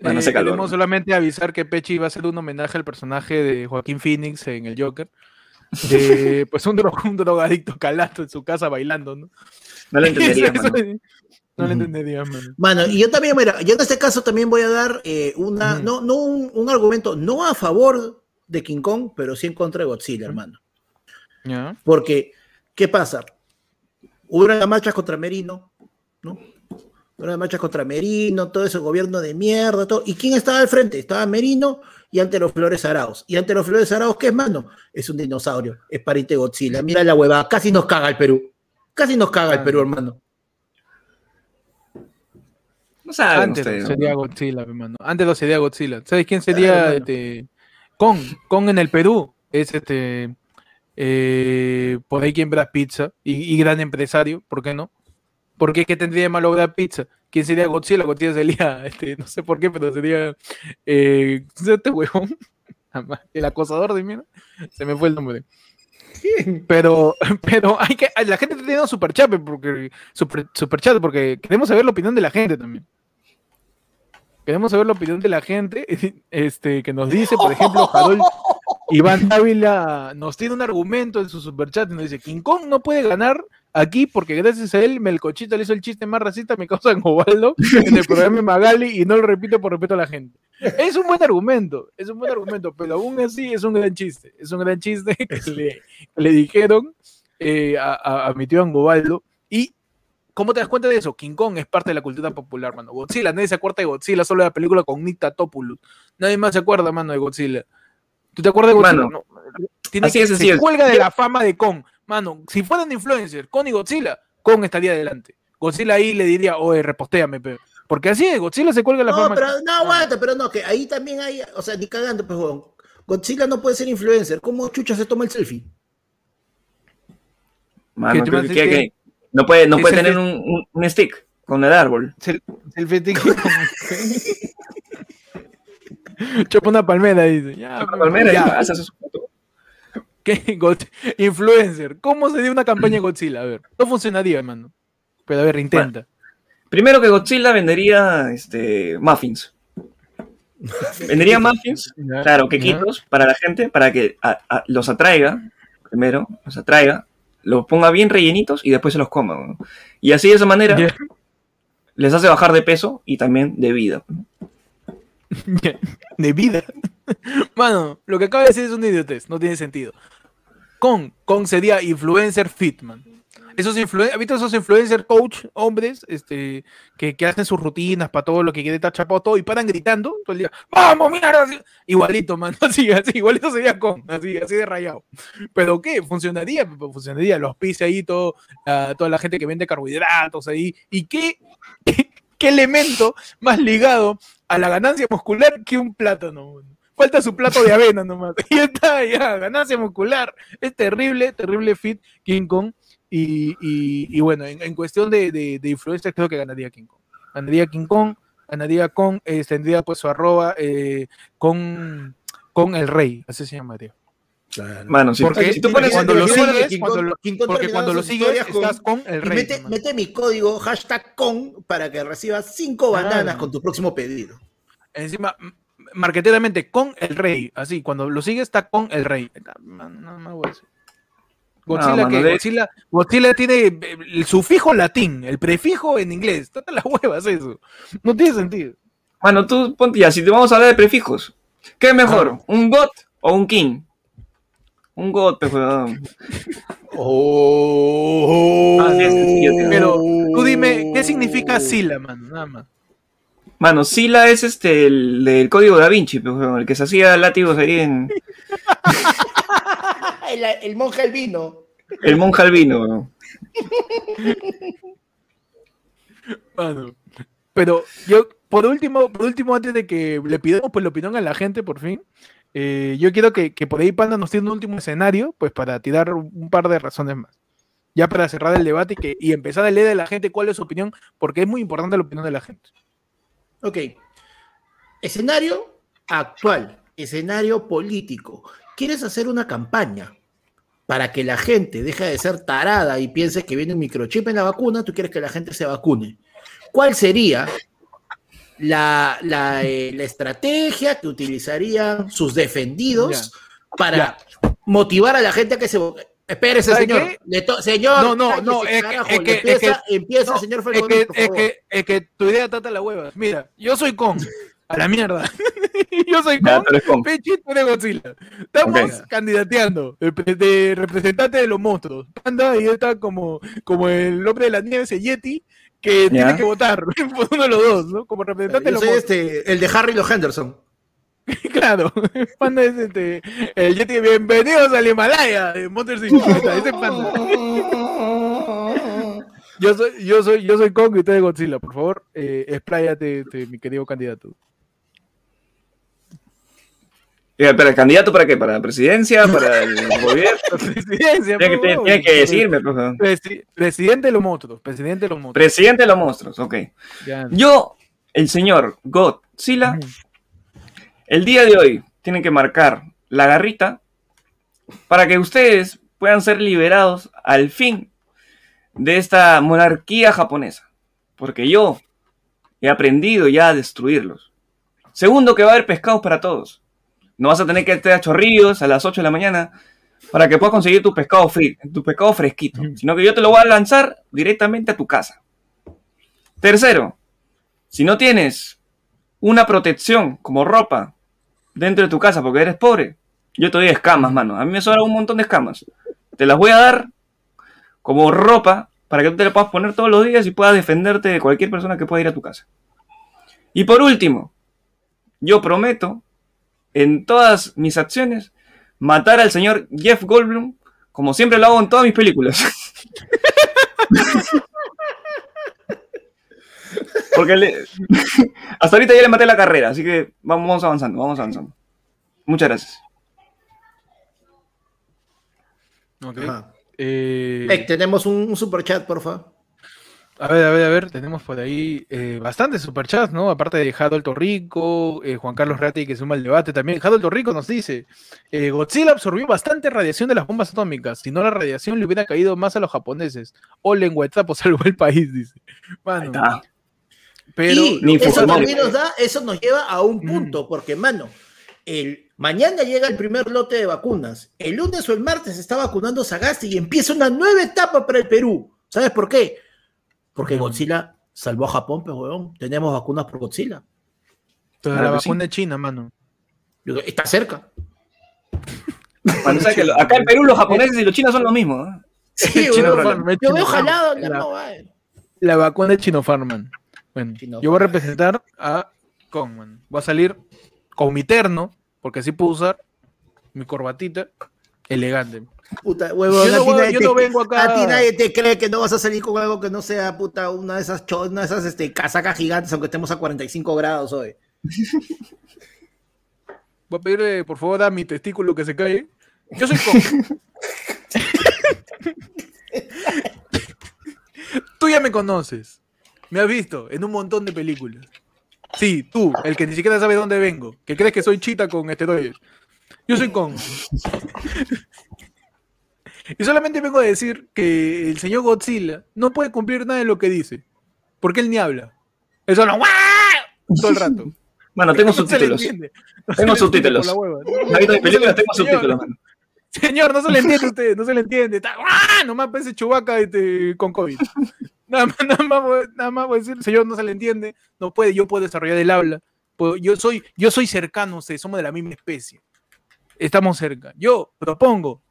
Bueno, eh, queremos solamente avisar que Pechi va a hacer un homenaje al personaje de Joaquín Phoenix en el Joker. Pues un, drogadicto calato en su casa bailando, ¿no? No lo entendería, No lo entendería, mano. Mano, y yo también, mira, yo en este caso también voy a dar eh, una, no, no un, argumento, no a favor de King Kong, pero sí en contra de Godzilla, hermano. Porque, ¿qué pasa? Hubo una marcha contra Merino, ¿no? Una marcha contra Merino, todo ese gobierno de mierda, todo. ¿Y quién estaba al frente? Estaba Merino y ante los Flores Araos. Y ante los Flores Araos, ¿qué es, mano? Es un dinosaurio, es pariente Godzilla. Mira la hueva, casi nos caga el Perú. Casi nos caga el Perú, hermano. No Antes sería Godzilla, hermano. Antes lo sería Godzilla. ¿Sabes quién sería este Kong? Kong en el Perú es este eh, por ahí quien Brad Pizza y, gran empresario, ¿por qué no? ¿Por qué, tendría de malo Brad Pizza? ¿Quién sería Godzilla? Godzilla sería, este, no sé por qué, pero sería eh, este huevón, el acosador de mierda, se me fue el nombre. Pero, pero hay que, la gente está teniendo super chat porque, super, super chat porque queremos saber la opinión de la gente también. Queremos saber la opinión de la gente este, que nos dice, por ejemplo, Harold Iván Ávila nos tiene un argumento en su superchat y nos dice, King Kong no puede ganar aquí porque gracias a él Melcochito le hizo el chiste más racista mi causa en Ovaldo en el programa de Magali y no lo repito por respeto a la gente. Es un buen argumento, es un buen argumento, pero aún así es un gran chiste, es un gran chiste que le, dijeron eh, a, mi tío Angobaldo y ¿Cómo te das cuenta de eso? King Kong es parte de la cultura popular, mano. Godzilla, nadie se acuerda de Godzilla, solo de la película con Nick Tatopoulos. Nadie más se acuerda, mano, de Godzilla. ¿Tú te acuerdas de Godzilla? Mano, Tiene que, se cuelga de la fama de Kong. Mano, si fueran influencers, Kong y Godzilla, Kong estaría adelante. Godzilla ahí le diría, oye, repostéame, pero. Porque así es, Godzilla se cuelga la fama. Pero, no, aguanta, pero no, que ahí también hay, o sea, ni cagando, pues, Godzilla no puede ser influencer. ¿Cómo chucha se toma el selfie? Mano, ¿qué, qué, no puede, no puede tener un, un, stick con el árbol. El stick. Chopa una palmera, dice. Ya, una palmera ya. y haces su foto. ¿Qué? Influencer. ¿Cómo se dio una campaña de Godzilla? A ver, no funcionaría, hermano. Pero a ver, intenta. primero que Godzilla vendería este, muffins. vendería muffins, claro, quequitos para la gente, para que los atraiga, primero, los atraiga, los ponga bien rellenitos y después se los coma. Y así de esa manera les hace bajar de peso y también de vida. de vida. Mano, lo que acaba de decir es un idiotez, no tiene sentido. Con, con sería influencer fitman. Esos influencers, visto esos influencer coach, hombres, este, que, hacen sus rutinas para todo lo que quiere chapado todo y paran gritando todo el día, ¡vamos, mira! Igualito, mano, así, así, igualito sería con, así, así de rayado. Pero ¿qué? Funcionaría, funcionaría, los pise ahí, todo, toda la gente que vende carbohidratos ahí. ¿Y qué, qué elemento más ligado a la ganancia muscular que un plátano. Falta su plato de avena nomás. Y está, ya, ganancia muscular. Es terrible, terrible fit King Kong. Y, bueno, en, cuestión de, de, influencia, creo que ganaría King Kong. Ganaría King Kong, ganaría con, eh, tendría pues su arroba eh, con, con el rey, así se llamaría. Mano, si, porque, tú pones cuando lo sigues, porque cuando lo sigues estás con el rey. Mete, mi código hashtag con para que recibas cinco bananas con tu próximo pedido. Encima, marqueteramente con el rey, así, cuando lo sigues está con el rey. No, no, voy a decir. Godzilla, que, Godzilla, Godzilla, tiene el sufijo latín, el prefijo en inglés. Trata las huevas eso. No tiene sentido. Bueno, tú ponte ya, si te vamos a hablar de prefijos, ¿qué es mejor? ¿Un God o un King? Un golpe, weón. Oh, Pero tú dime, ¿qué significa Sila, mano? Nada más. Mano, Sila es este, el del código da Vinci, el que se hacía látigos ahí en. el, el monje albino. El monje albino, Mano, pero yo, por último, por último, antes de que le pidamos pues la opinión a la gente, por fin, eh, yo quiero que, por ahí Panda nos tiene un último escenario, pues para tirar un par de razones más. Ya para cerrar el debate y, que, y empezar a leer de la gente cuál es su opinión, porque es muy importante la opinión de la gente. Ok. escenario actual, escenario político. ¿Quieres hacer una campaña para que la gente deje de ser tarada y piense que viene un microchip en la vacuna? Tú quieres que la gente se vacune. ¿Cuál sería la, la, eh, estrategia que utilizarían sus defendidos para motivar a la gente a que se Espérese, señor. señor. No, no, no. Es que, empieza, empieza señor es que, es que, es que tu idea trata la hueva. Mira, yo soy con. A la mierda. yo soy con. Pechito de Godzilla. Estamos candidateando de, representante de los monstruos. Panda y está como, como el hombre de la nieve, ese Yeti, que tiene que votar por uno de los dos, ¿no? Como representante de los monstruos. Este, el de Harry y los Henderson. claro, Panda es este. El Yeti, bienvenidos al Himalaya de Monster Ese Panda. Yo soy, yo soy, yo soy Kong y usted es Godzilla, por favor, eh, expláyate, este, mi querido candidato. ¿Pero el candidato para qué? ¿Para la presidencia? ¿Para el gobierno? Presidencia, tiene, que, tiene que decirme, por favor. presidente de los monstruos. Presidente de los monstruos. Presidente de los monstruos, ok. Yo, el señor Godzilla, el día de hoy tienen que marcar la garrita para que ustedes puedan ser liberados al fin de esta monarquía japonesa. Porque yo he aprendido ya a destruirlos. Segundo, que va a haber pescados para todos. No vas a tener que irte a chorrillos a las 8 de la mañana para que puedas conseguir tu pescado, tu pescado fresquito, sino que yo te lo voy a lanzar directamente a tu casa. Tercero, si no tienes una protección como ropa dentro de tu casa porque eres pobre, yo te doy escamas, mano. A mí me sobra un montón de escamas. Te las voy a dar como ropa para que tú te las puedas poner todos los días y puedas defenderte de cualquier persona que pueda ir a tu casa. Y por último, yo prometo en todas mis acciones matar al señor Jeff Goldblum, como siempre lo hago en todas mis películas. Porque hasta ahorita ya le maté la carrera, así que vamos, avanzando, vamos avanzando. Muchas gracias. Eh, tenemos un, super chat, por favor. A ver, a ver, a ver, tenemos por ahí eh, bastantes superchats, ¿no? Aparte de Jado Torrico, eh, Juan Carlos Ratti que suma el debate también. Jado Torrico nos dice, eh, Godzilla absorbió bastante radiación de las bombas atómicas, si no la radiación le hubiera caído más a los japoneses. O lengua pues salvó el país, dice. Mano, pero eso nos da, eso nos lleva a un mm. punto, porque, mano, el, mañana llega el primer lote de vacunas. El lunes o el martes se está vacunando Sagasti y empieza una nueva etapa para el Perú. ¿Sabes por qué? Porque Godzilla salvó a Japón, pero weón, tenemos vacunas por Godzilla. Pero la vacuna de China, mano. Está cerca. acá en Perú los japoneses y los chinos son lo mismo. Sí, weón, yo veo jalado. La, vacuna de Chinofarman. Bueno, yo voy a representar a Kong, Voy a salir con mi terno, porque así puedo usar mi corbatita elegante. Puta, huevo, yo, no, a, ti yo vengo acá. a ti nadie te cree que no vas a salir con algo que no sea, puta, una de esas, una de esas este, casacas gigantes, aunque estemos a 45 grados hoy. Voy a pedirle, por favor, a mi testículo que se cae. Yo soy con... tú ya me conoces. Me has visto en un montón de películas. Sí, tú, el que ni siquiera sabe dónde vengo, que crees que soy chita con esteroides. Yo soy con. Y solamente vengo a decir que el señor Godzilla no puede cumplir nada de lo que dice. Porque él ni habla. Eso no. Todo el rato. Bueno, tengo subtítulos. tengo subtítulos. películas tengo subtítulos, Señor, no se le entiende a usted, no se le entiende. Está. Nomás parece chubaca este, con COVID. Nada más, nada, más, nada más voy a decir, señor, no se le entiende, no puede, yo puedo desarrollar el habla. Yo soy, yo soy cercano, somos de la misma especie. Estamos cerca. Yo propongo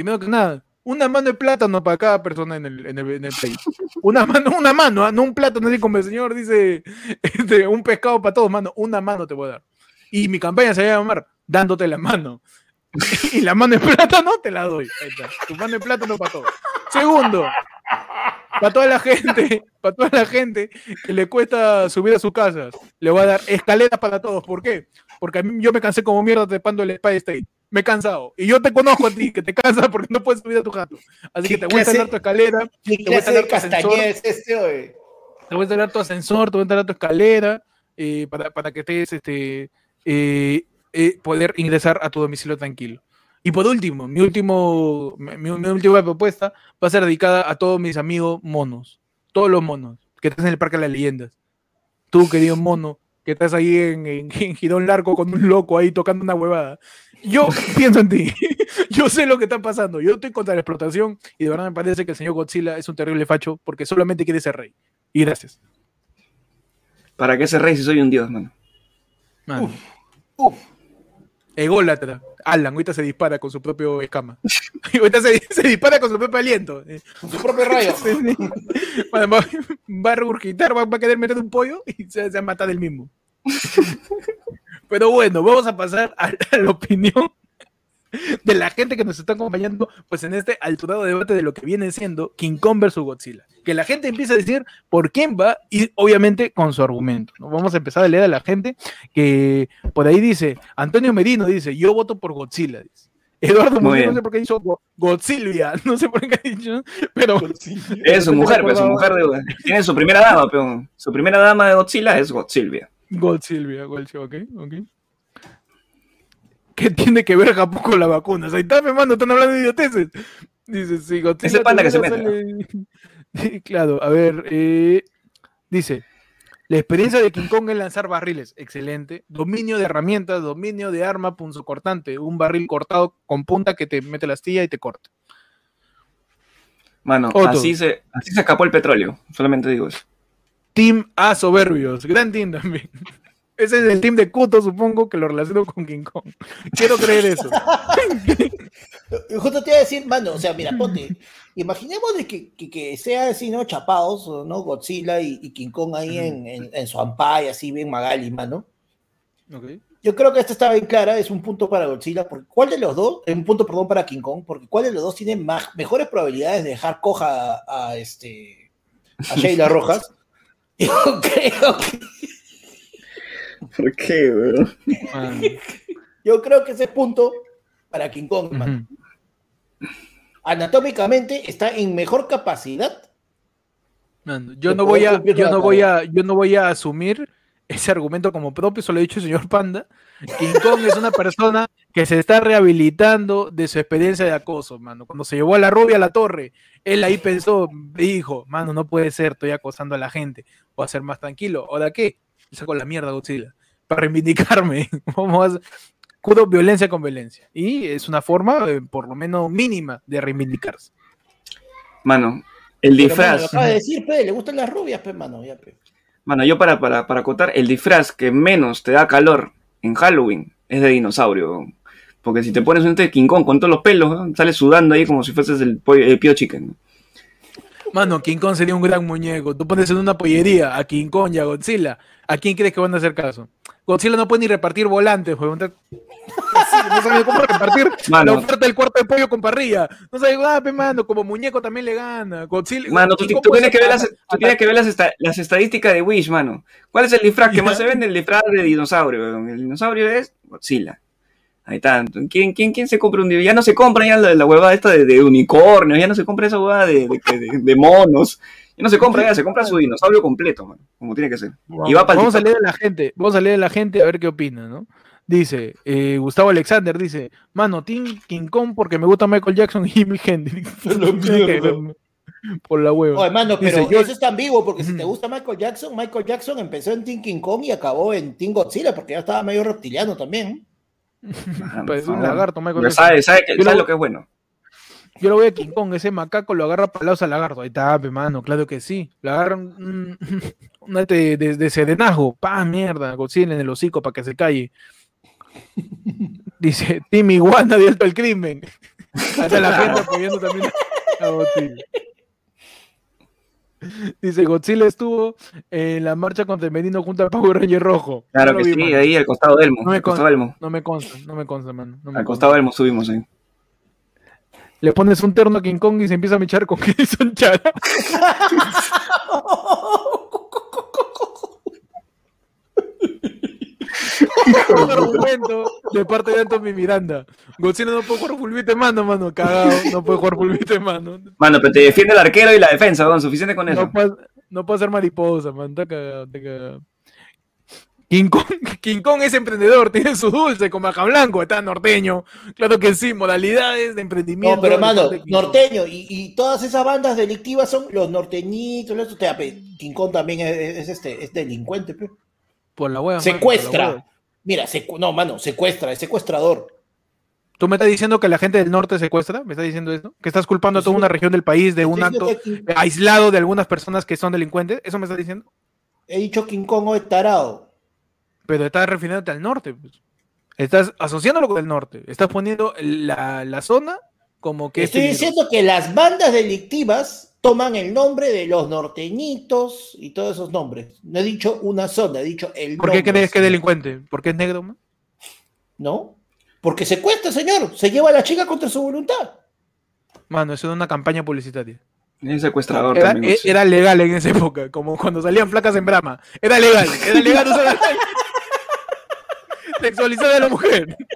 primero que nada, una mano de plátano para cada persona en el, en el, país. Una mano, una mano, ¿ah? no un plátano así como el señor dice, este, un pescado para todos, mano, una mano te voy a dar. Y mi campaña se va a llamar dándote la mano. y la mano de plátano te la doy. Ahí está. Tu mano de plátano para todos. Segundo, para toda la gente, para toda la gente que le cuesta subir a sus casas, le voy a dar escaleras para todos. ¿Por qué? Porque a mí yo me cansé como mierda trepando el Spy State me he cansado. Y yo te conozco a ti, que te cansas porque no puedes subir a tu jato. Así que te voy a instalar tu escalera. Te voy a instalar tu ascensor. Este, te voy a instalar tu ascensor, te voy a instalar tu escalera. eh, para, para, que estés, este, eh, eh, poder ingresar a tu domicilio tranquilo. Y por último, mi, último, mi, última propuesta va a ser dedicada a todos mis amigos monos, todos los monos que están en el Parque de las Leyendas. Tú, querido mono, que estás ahí en, en, Girón Largo con un loco ahí tocando una huevada. Yo pienso en ti. Yo sé lo que está pasando. Yo estoy contra la explotación y de verdad me parece que el señor Godzilla es un terrible facho porque solamente quiere ser rey. Y gracias. ¿Para qué ser rey si soy un dios, mano? Uf, uf. Ególatra. Alan, ahorita se dispara con su propio escama. ahorita se, dispara con su propio aliento. Con su propio rayo. va, a regurgitar, va, a querer meter un pollo y se, va a matar el mismo. Pero bueno, vamos a pasar a la opinión de la gente que nos está acompañando, pues en este alturado debate de lo que viene siendo King Kong versus Godzilla. Que la gente empieza a decir por quién va y obviamente con su argumento. ¿no? Vamos a empezar a leer a la gente que por ahí dice, Antonio Merino dice, yo voto por Godzilla. Dice. Eduardo Muñoz, no sé por qué dicho Godzilla, no sé por qué ha dicho, pero... Es su mujer, pero su mujer tiene su primera dama, pero su primera dama de Godzilla es Godzilla. Godzilla, Godzilla, ok, ok. ¿Qué tiene que ver Japón con la vacuna? O sea, está, me mando, están hablando de idioteces. Dice, sí, Godzilla. Ese panda que se mete. claro, a ver, eh, dice, la experiencia de King Kong es lanzar barriles, excelente. Dominio de herramientas, dominio de arma cortante, un barril cortado con punta que te mete la astilla y te corta. Mano, así se, así se escapó el petróleo, solamente digo eso. Team A soberbios, gran team también. Ese es el team de Kuto, supongo, que lo relaciono con King Kong. Quiero creer eso. Justo te iba a decir, mano, o sea, mira, ponte, imaginemos de que, que, sea así, ¿no? Chapados, ¿no? Godzilla y, King Kong ahí en, en, su ampay, así bien Magali, mano. Okay. Yo creo que esta está bien clara, es un punto para Godzilla, porque ¿cuál de los dos? Es un punto, perdón, para King Kong, porque ¿cuál de los dos tiene más, mejores probabilidades de dejar coja a, este a Sheila Rojas? Yo creo que ¿Por qué, weón? Yo creo que ese punto para King Kong, Anatómicamente está en mejor capacidad. yo no voy a, yo no voy a, yo no voy a asumir ese argumento como propio, eso lo ha dicho el señor Panda. King Kong es una persona que se está rehabilitando de su experiencia de acoso, mano. Cuando se llevó a la rubia a la torre, él ahí pensó, dijo, mano, no puede ser, estoy acosando a la gente, voy a ser más tranquilo. ¿O de qué? Saco la mierda Godzilla para reivindicarme. Vamos a cudo violencia con violencia. Y es una forma, eh, por lo menos mínima, de reivindicarse. Mano, el disfraz. acaba de decir, pe, le gustan las rubias, pe, mano. Ya, pe. Mano, yo para, para, para acotar, el disfraz que menos te da calor en Halloween es de dinosaurio. Porque si te pones un de King Kong con todos los pelos, sales sudando ahí como si fueses el, el pío chicken. Mano, King Kong sería un gran muñeco. Tú pones en una pollería a King Kong y a Godzilla. ¿A quién crees que van a hacer caso? Godzilla no puede ni repartir volantes, weón. No sabe cómo repartir la oferta del cuarto de pollo con parrilla. No sabe, ah, mano, como muñeco también le gana. Godzilla, mano, tú, tienes que ver, las, tú tienes que ver las, las, estadísticas de Wish, mano. ¿Cuál es el disfraz que más se vende? El disfraz de dinosaurio, weón. El dinosaurio es Godzilla. Ahí está. ¿Quién, quién, quién se compra un dinosaurio? Ya no se compra ya la, la huevada esta de, de unicornios, ya no se compra esa huevada de, de, de monos no se compra ya, se compra su dinosaurio completo, man, como tiene que ser. y va vamos a leer a la gente, vamos a leer a la gente a ver qué opina, ¿no? Dice, eh, Gustavo Alexander dice, mano, Team King Kong porque me gusta Michael Jackson y Jimi Hendrix. por la hueva. Oye, mano, pero eso es tan vivo porque si te gusta Michael Jackson, Michael Jackson empezó en Team King Kong y acabó en Team Godzilla porque ya estaba medio reptiliano también. Pues es un lagarto, Michael Jackson. Sabe, sabe, sabe lo que es bueno. Yo lo voy a King Kong, ese macaco lo agarra palados al lagarto. Ahí está, mano, claro que sí. Lo agarra un, de, de, de. Pa, mierda, en el hocico para que se calle. Dice, Timmy Iguana de alto el crimen. Hasta la gente apoyando también a Godzilla. Dice, Godzilla estuvo en la marcha contra el menino junto al Power Ranger rojo. Claro que sí, ahí al costado del Elmo. No me consta, no me consta, no me consta, mano. al costado del Elmo subimos ahí le pones un terno a King Kong y se empieza a mechar con Jason Chara. argumento de parte de Anthony Miranda. Godzilla no puede jugar fulvite mano, mano. Cagado, no puede jugar fulvite mano. Mano, pero te defiende el arquero y la defensa, ¿no? suficiente con eso. No puede, no ser mariposa, man. Está cagado, está cagado. King Kong, es emprendedor, tiene su dulce con baja blanco, está norteño. Claro que sí, modalidades de emprendimiento. No, pero hermano, norteño, y, todas esas bandas delictivas son los norteñitos, eso King Kong también es, este, es delincuente, Por la hueá. Secuestra. Mira, no, mano, secuestra, es secuestrador. ¿Tú me estás diciendo que la gente del norte secuestra? ¿Me estás diciendo eso? ¿Que estás culpando a toda una región del país de un acto aislado de algunas personas que son delincuentes? ¿Eso me estás diciendo? He dicho King Kong o es tarado pero estás refiriéndote al norte. Pues. Estás asociándolo con el norte. Estás poniendo la, zona como que... Estoy diciendo que las bandas delictivas toman el nombre de los norteñitos y todos esos nombres. No he dicho una zona, he dicho el ¿Por qué crees que es delincuente? ¿Porque es negro? Man? No, porque secuestra, señor. Se lleva a la chica contra su voluntad. Mano, eso es una campaña publicitaria. Secuestrador era, también, era, legal en esa época, como cuando salían flacas en Brahma. Era legal, era legal usar Sexualizada de la mujer.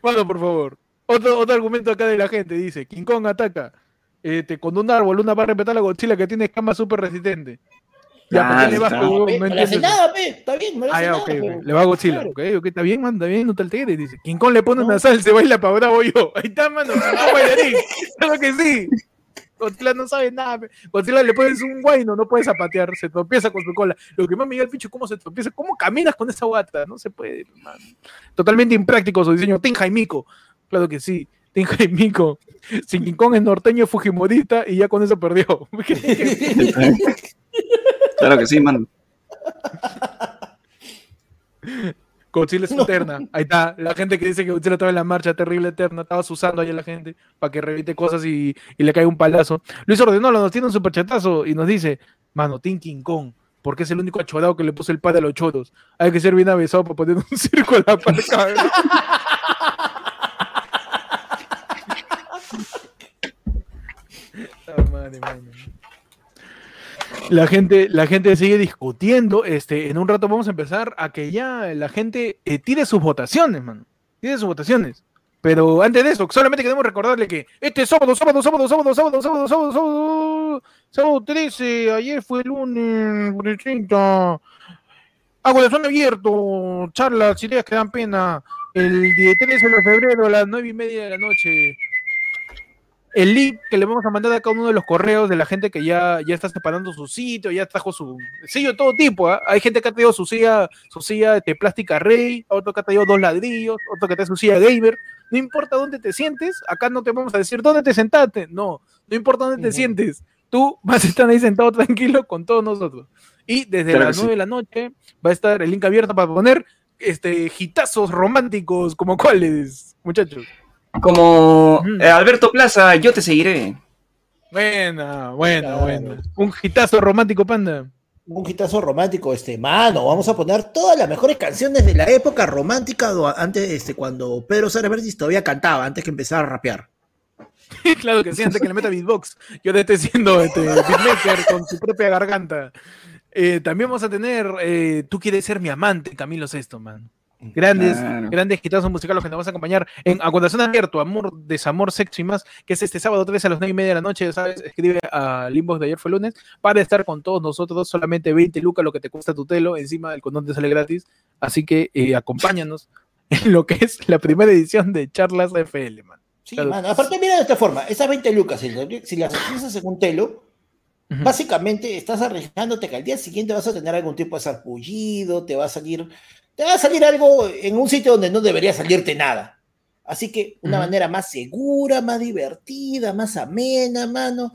Bueno, por favor. Otro, otro argumento acá de la gente dice: King Kong ataca este, con un árbol, una barra de la Godzilla que tiene escamas súper resistente. Ya, ¿por qué le vas No le hace nada, pe. Está bien, no le hace ah, nada. Le va a Godzilla. Ok, ok, está bien, manda bien, no te alteres. Dice: King Kong le pone una sal, se baila para ahora voy yo. Ahí está, mano. bailarín. Claro que sí. Godzilla no sabe nada. Godzilla le pones un guayno, no puede zapatear, se tropieza con su cola. Lo que más me llega el pincho es cómo se tropieza, cómo caminas con esa guata, no se puede, Totalmente impráctico su diseño. Tin Jaimico, claro que sí. Tin Jaimico. Sin King Kong es norteño, fujimorista y ya con eso perdió. claro que sí, man. Godzilla es eterna. Ahí está. La gente que dice que Godzilla estaba en la marcha terrible eterna, estaba usando ahí a la gente para que revite cosas y, le caiga un palazo. Luis Ordenolo nos tiene un superchatazo y nos dice: Mano, King Kong, porque es el único achorado que le puso el padre a los choros. Hay que ser bien avesado para poner un circo a la parca. La gente, la gente sigue discutiendo. Este, en un rato vamos a empezar a que ya la gente eh, tire sus votaciones, man. Tire sus votaciones. Pero antes de eso, solamente queremos recordarle que este sábado, sábado, sábado, sábado, sábado, sábado, sábado, sábado, sábado 13, ayer fue el lunes 30. zona abierto, charlas, ideas que dan pena. El 13 de febrero a las 9 y media de la noche el link que le vamos a mandar a cada uno de los correos de la gente que ya, ya está separando su sitio, ya trajo su sello de todo tipo. ¿ah? Hay gente que ha traído su silla, su silla de plástica rey, otro que ha traído dos ladrillos, otro que trae su silla gamer. No importa dónde te sientes, acá no te vamos a decir dónde te sentaste. No, no importa dónde te sientes. Tú vas a estar ahí sentado tranquilo con todos nosotros. Y desde las nueve de la noche va a estar el link abierto para poner este gitazos románticos como cuáles, muchachos. Como eh, Alberto Plaza, yo te seguiré. Buena, buena, buena. Un hitazo romántico, panda. Un hitazo romántico, este, mano. Vamos a poner todas las mejores canciones de la época romántica, antes, este, cuando Pedro Sáenz todavía cantaba, antes que empezara a rapear. claro que sí, antes que le meta beatbox. Yo de este siendo este, beatmaker con su propia garganta. Eh, también vamos a tener eh, Tú quieres ser mi amante, Camilo Sesto, man. Grandes, grandes quitazos musicales que nos vas a acompañar en Aguantación Abierto, Amor, Desamor, Sexo y más, que es este sábado 3 a las 9 y media de la noche, ¿sabes? Escribe a Limbos de ayer fue lunes, para estar con todos nosotros, solamente 20 lucas lo que te cuesta tu telo, encima del condón te sale gratis, así que eh, acompáñanos en lo que es la primera edición de Charlas FL, man. Sí, man. aparte mira de esta forma, esas 20 lucas, si, las utilizas en un telo, Básicamente estás arriesgándote que al día siguiente vas a tener algún tipo de sarpullido, te va a salir te va a salir algo en un sitio donde no debería salirte nada. Así que una manera más segura, más divertida, más amena, mano.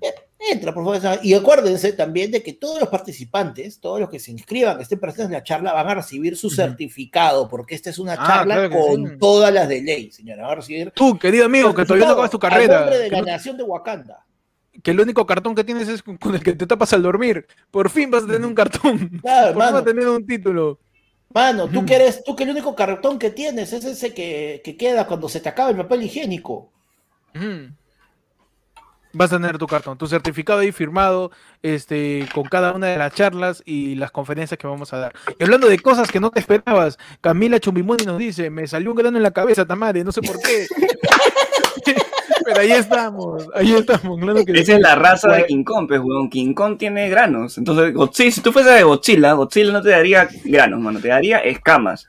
Eh, entra, por favor. Y acuérdense también de que todos los participantes, todos los que se inscriban, que estén presentes en la charla, van a recibir su certificado, porque esta es una ah, charla con todas las de ley, señora. Van a recibir. Tú, querido amigo, que todavía no acabas tu carrera. nombre de la nación de Wakanda. Que el único cartón que tienes es con el que te tapas al dormir. Por fin vas a tener un cartón. Claro, Por fin vas a tener un título. Mano, tú que eres, tú que el único cartón que tienes es ese que, queda cuando se te acaba el papel higiénico. Vas a tener tu cartón, tu certificado ahí firmado, este, con cada una de las charlas y las conferencias que vamos a dar. Y hablando de cosas que no te esperabas, Camila Chumbimuni nos dice, me salió un grano en la cabeza, Tamare, no sé por qué. Pero ahí estamos, ahí estamos. Esa es la raza de King Kong, pues, weón. King Kong tiene granos. Entonces, Godzilla, si tú fueras de Godzilla, Godzilla no te daría granos, mano, te daría escamas.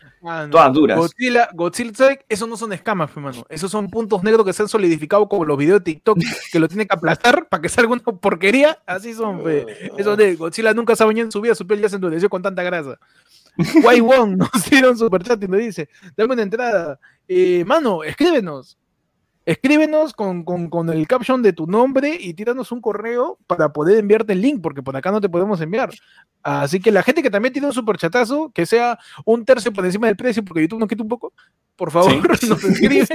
todas duras. Godzilla, Godzilla, eso no son escamas, hermano. Esos son puntos negros que se han solidificado como los videos de TikTok que lo tienen que aplastar para que salga una porquería. Así son, fe. Eso de Godzilla nunca se ha bañado en su vida, su piel ya se endureció con tanta grasa. Wai Wong nos dieron super chat y nos dice: Dame una entrada. Eh, mano, escríbenos. Escríbenos con, el caption de tu nombre y tíranos un correo para poder enviarte el link, porque por acá no te podemos enviar. Así que la gente que también tiene un superchatazo, que sea un tercio por encima del precio, porque YouTube nos quita un poco, por favor, nos escriben.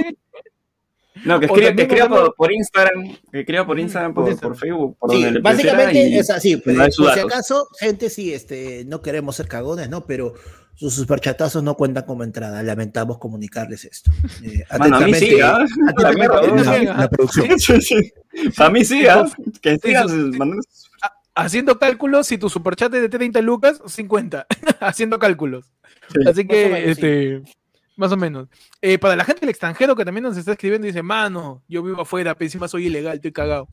No, que escriba, por, Instagram, que escriba por Instagram, por, Facebook, por sí, básicamente es así, pues, por si acaso, gente, sí, este, no queremos ser cagones, ¿no? Pero sus superchatazos no cuentan como entrada. Lamentamos comunicarles esto. Eh, Mano, a mí sí, ¿ah? La, producción. A mí sí, ¿ah? Que Haciendo cálculos, si tu superchat es de 30 lucas, 50. Haciendo cálculos. Así que, este, más o menos. Eh, para la gente del extranjero que también nos está escribiendo, dice, mano, yo vivo afuera, pero encima soy ilegal, estoy cagado.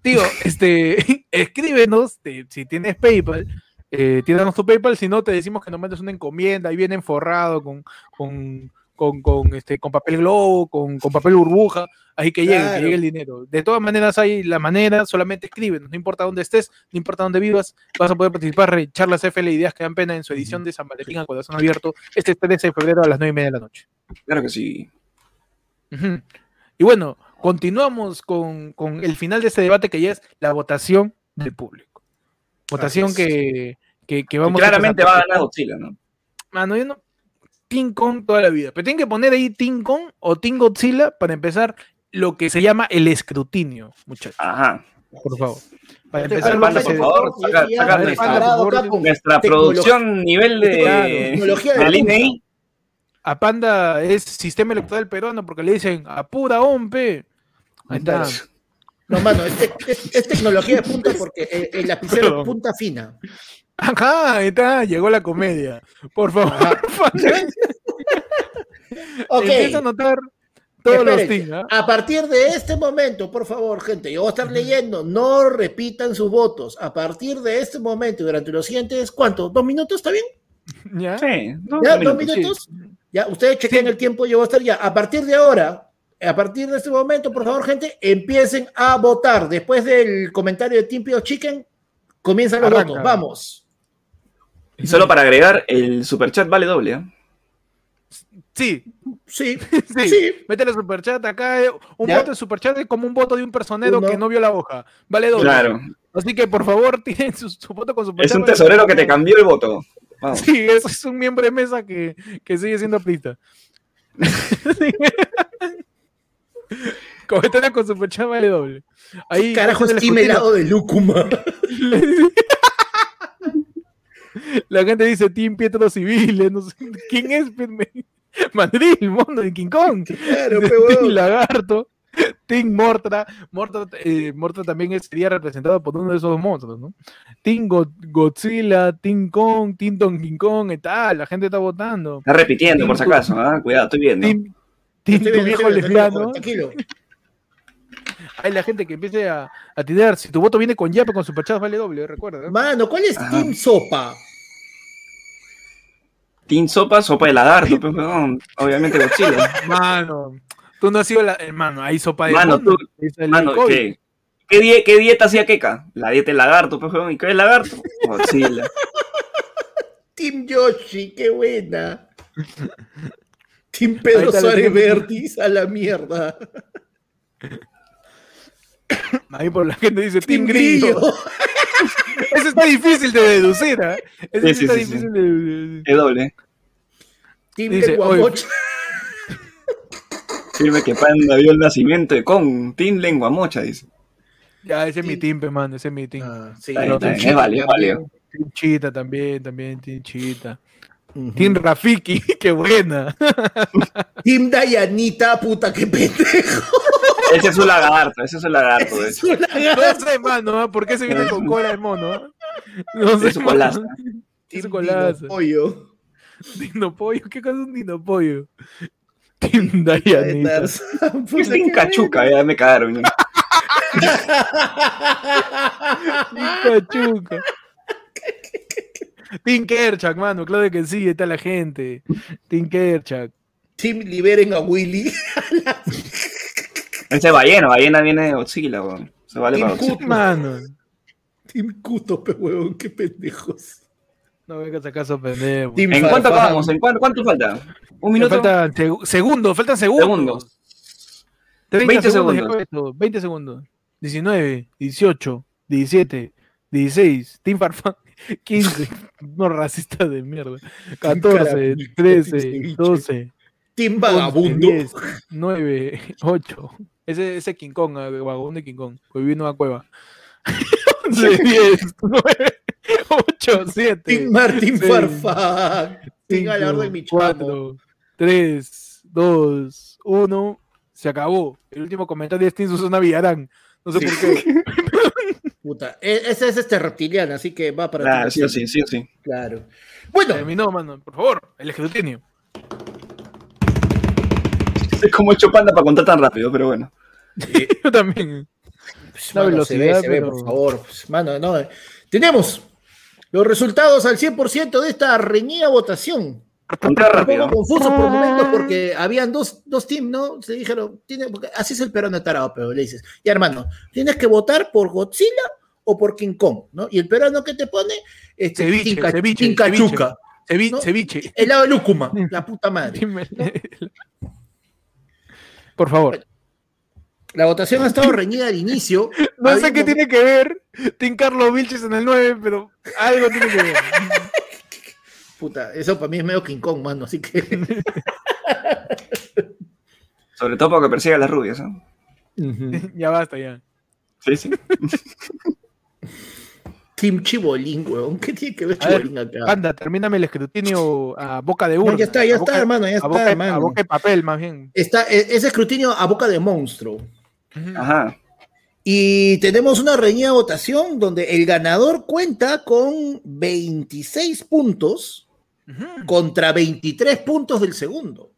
Tío, este, escríbenos si tienes PayPal eh, tíranos tu PayPal, si no te decimos que nos mandes una encomienda, ahí viene forrado con, con, con, este, con papel globo, con, papel burbuja, ahí que llegue, que llegue el dinero. De todas maneras hay la manera, solamente escríbenos, no importa dónde estés, no importa dónde vivas, vas a poder participar en charlas FL Ideas que dan pena en su edición de San Valentín a Corazón Abierto este 13 de febrero a las 9 y media de la noche. Claro que sí. Y bueno, continuamos con, con el final de este debate que ya es la votación del público. Votación que, que, vamos Claramente va a ganar Godzilla, ¿no? Mano, yo no. Team Kong toda la vida. Pero tienen que poner ahí Team Kong o Team Godzilla para empezar lo que se llama el escrutinio, muchachos. Ajá. Por favor. Para empezar, Panda, por favor, saca, nuestra, producción nivel de tecnología de INEI. A Panda es sistema electoral peruano porque le dicen apura ompe. Ahí está. No, mano, es, tecnología de punta porque el, el lapicero es punta fina. Ajá, ahí está, llegó la comedia. Por favor. ok. Empieza a notar todos los things. ¿ah? A partir de este momento, por favor, gente, yo voy a estar leyendo, no repitan sus votos. A partir de este momento, durante los siguientes, ¿cuánto? ¿Dos minutos? ¿Está bien? Ya. Sí, ¿Ya? ¿Dos minutos? Ya, ustedes chequen el tiempo, yo voy a estar ya. A partir de ahora, a partir de este momento, por favor, gente, empiecen a votar. Después del comentario de Team Chicken, comienzan los votos. Vamos. Y solo para agregar, el superchat vale doble. ¿eh? Sí. Sí, sí, sí. Métele superchat acá. Eh, un voto de superchat es como un voto de un personero que no vio la hoja. Vale doble. Claro. Así que por favor, tienen su, voto con superchat. Es un tesorero que te cambió el voto. Sí, eso es un miembro de mesa que, que sigue siendo pista. Comentario con superchat vale doble. Ahí, Carajo, es helado de lúcuma. La gente dice Team Pietro Civiles, no sé quién es Madrid, el mundo de King Kong. Claro, Team Lagarto, Team Mortra. Mortra, eh, también sería representado por uno de esos dos monstruos, ¿no? Team Godzilla, Team Kong, Team Don King Kong y tal. La gente está votando. Está repitiendo, por si acaso, ¿ah? Cuidado, estoy viendo. Team, team tu viejo lesbiano. Tranquilo. Hay la gente que empiece a, a tirar. Si tu voto viene con Yapa, con superchat vale doble, recuerda. Mano, ¿cuál es Team Sopa? Team Sopa, sopa de lagarto, pues, obviamente Godzilla. Mano, tú no has sido la. Hermano, hay sopa de Mano, tú. Mano, ¿qué? ¿Qué, dieta hacía Keka? La dieta del lagarto, pues, ¿y qué es lagarto? Godzilla. Team Yoshi, qué buena. Team Pedro Suárez Vertis, a la mierda. Ahí por la gente dice Team, Grillo. Eso está difícil de deducir, ¿eh? Eso está difícil de deducir. Es doble. Team dice, Lenguamocha. Firme que Panda vio el nacimiento de Kong. Team Lengua Mocha, dice. Ya, ese es mi team, man, ese es mi team. Ah, sí, es válido, válido. Team Chita también, también, Team Chita. Team Rafiki, qué buena. Team Dayanita, puta, qué pendejo. Ese es un lagarto, ese es un lagarto. Es un lagarto. No sé, mano, ¿por qué se viene con cola de mono? No sé, es su colaza. Es su colaza. pollo. Dino pollo, ¿qué cosa es un dino pollo? Team Dayanita. Team Cachuca, ya me cagaron. Team Cachuca. Team Kerchak, mano, claro que sí, está la gente. Team Kerchak. Team liberen a Willy. Ese ballena, ballena viene de Godzilla, weón. Se vale Team para Godzilla. mano. Team Kuto, pe weón, qué pendejos. No vengas acaso pendejo. ¿En cuánto acabamos? ¿En cuánto, cuánto falta? ¿Un minuto? Faltan segundos, faltan segundos. Segundos. 20 segundos. 20 segundos. 19, 18, 17, 16, Team Farfán, 15, no racista de mierda, 14, 13, 12, Team Vagabundo, 10, 9, 8, ese, ese King Kong, ah, vagabundo de King Kong, que vive en una cueva. 11, 10, 9, 8, 7. Team Martín Farfán, Team Galardo mi 4, 3, 2, 1. Se acabó. El último comentario de Steam Susana Villarán. No sé por qué. Puta, e, ese es este reptiliano, así que va para Claro, sí o sí, sí o sí. Claro. Bueno. Terminó, mano. Por favor, el escrutinio. Es como hecho panda para contar tan rápido, pero bueno. Yo también. Pues, la velocidad, se ve, se ve, por favor. Pues, mano, no. Tenemos los resultados al 100% de esta reñida votación. Un poco confuso por momentos porque habían dos, dos teams, ¿no? Se dijeron, tiene, así es el peruano tarado, pero le dices, y hermano, tienes que votar por Godzilla o por King Kong, ¿no? Y el peruano que te pone, este, ceviche, Tinca, ceviche, Tincachuca. Ceviche, ceviche. El lado de Lúcuma, la puta madre. Por favor. La votación ha estado reñida al inicio. No sé qué tiene que ver Tim Carlos Vilches en el 9, pero algo tiene que ver. Puta, eso para mí es medio King Kong, mano, así que. Sobre todo porque persigue a las rubias, ¿no? ya basta, ya. Sí, sí. Team Chibolín, weón. ¿Qué tiene que ver Chibolín acá? Anda, termíname el escrutinio a boca de urna. ya está, ya está, hermano, ya está, hermano. A boca de papel, más bien. Está, e, ese escrutinio a boca de monstruo. Ajá. Y tenemos una reñida votación donde el ganador cuenta con 26 puntos contra 23 puntos del segundo.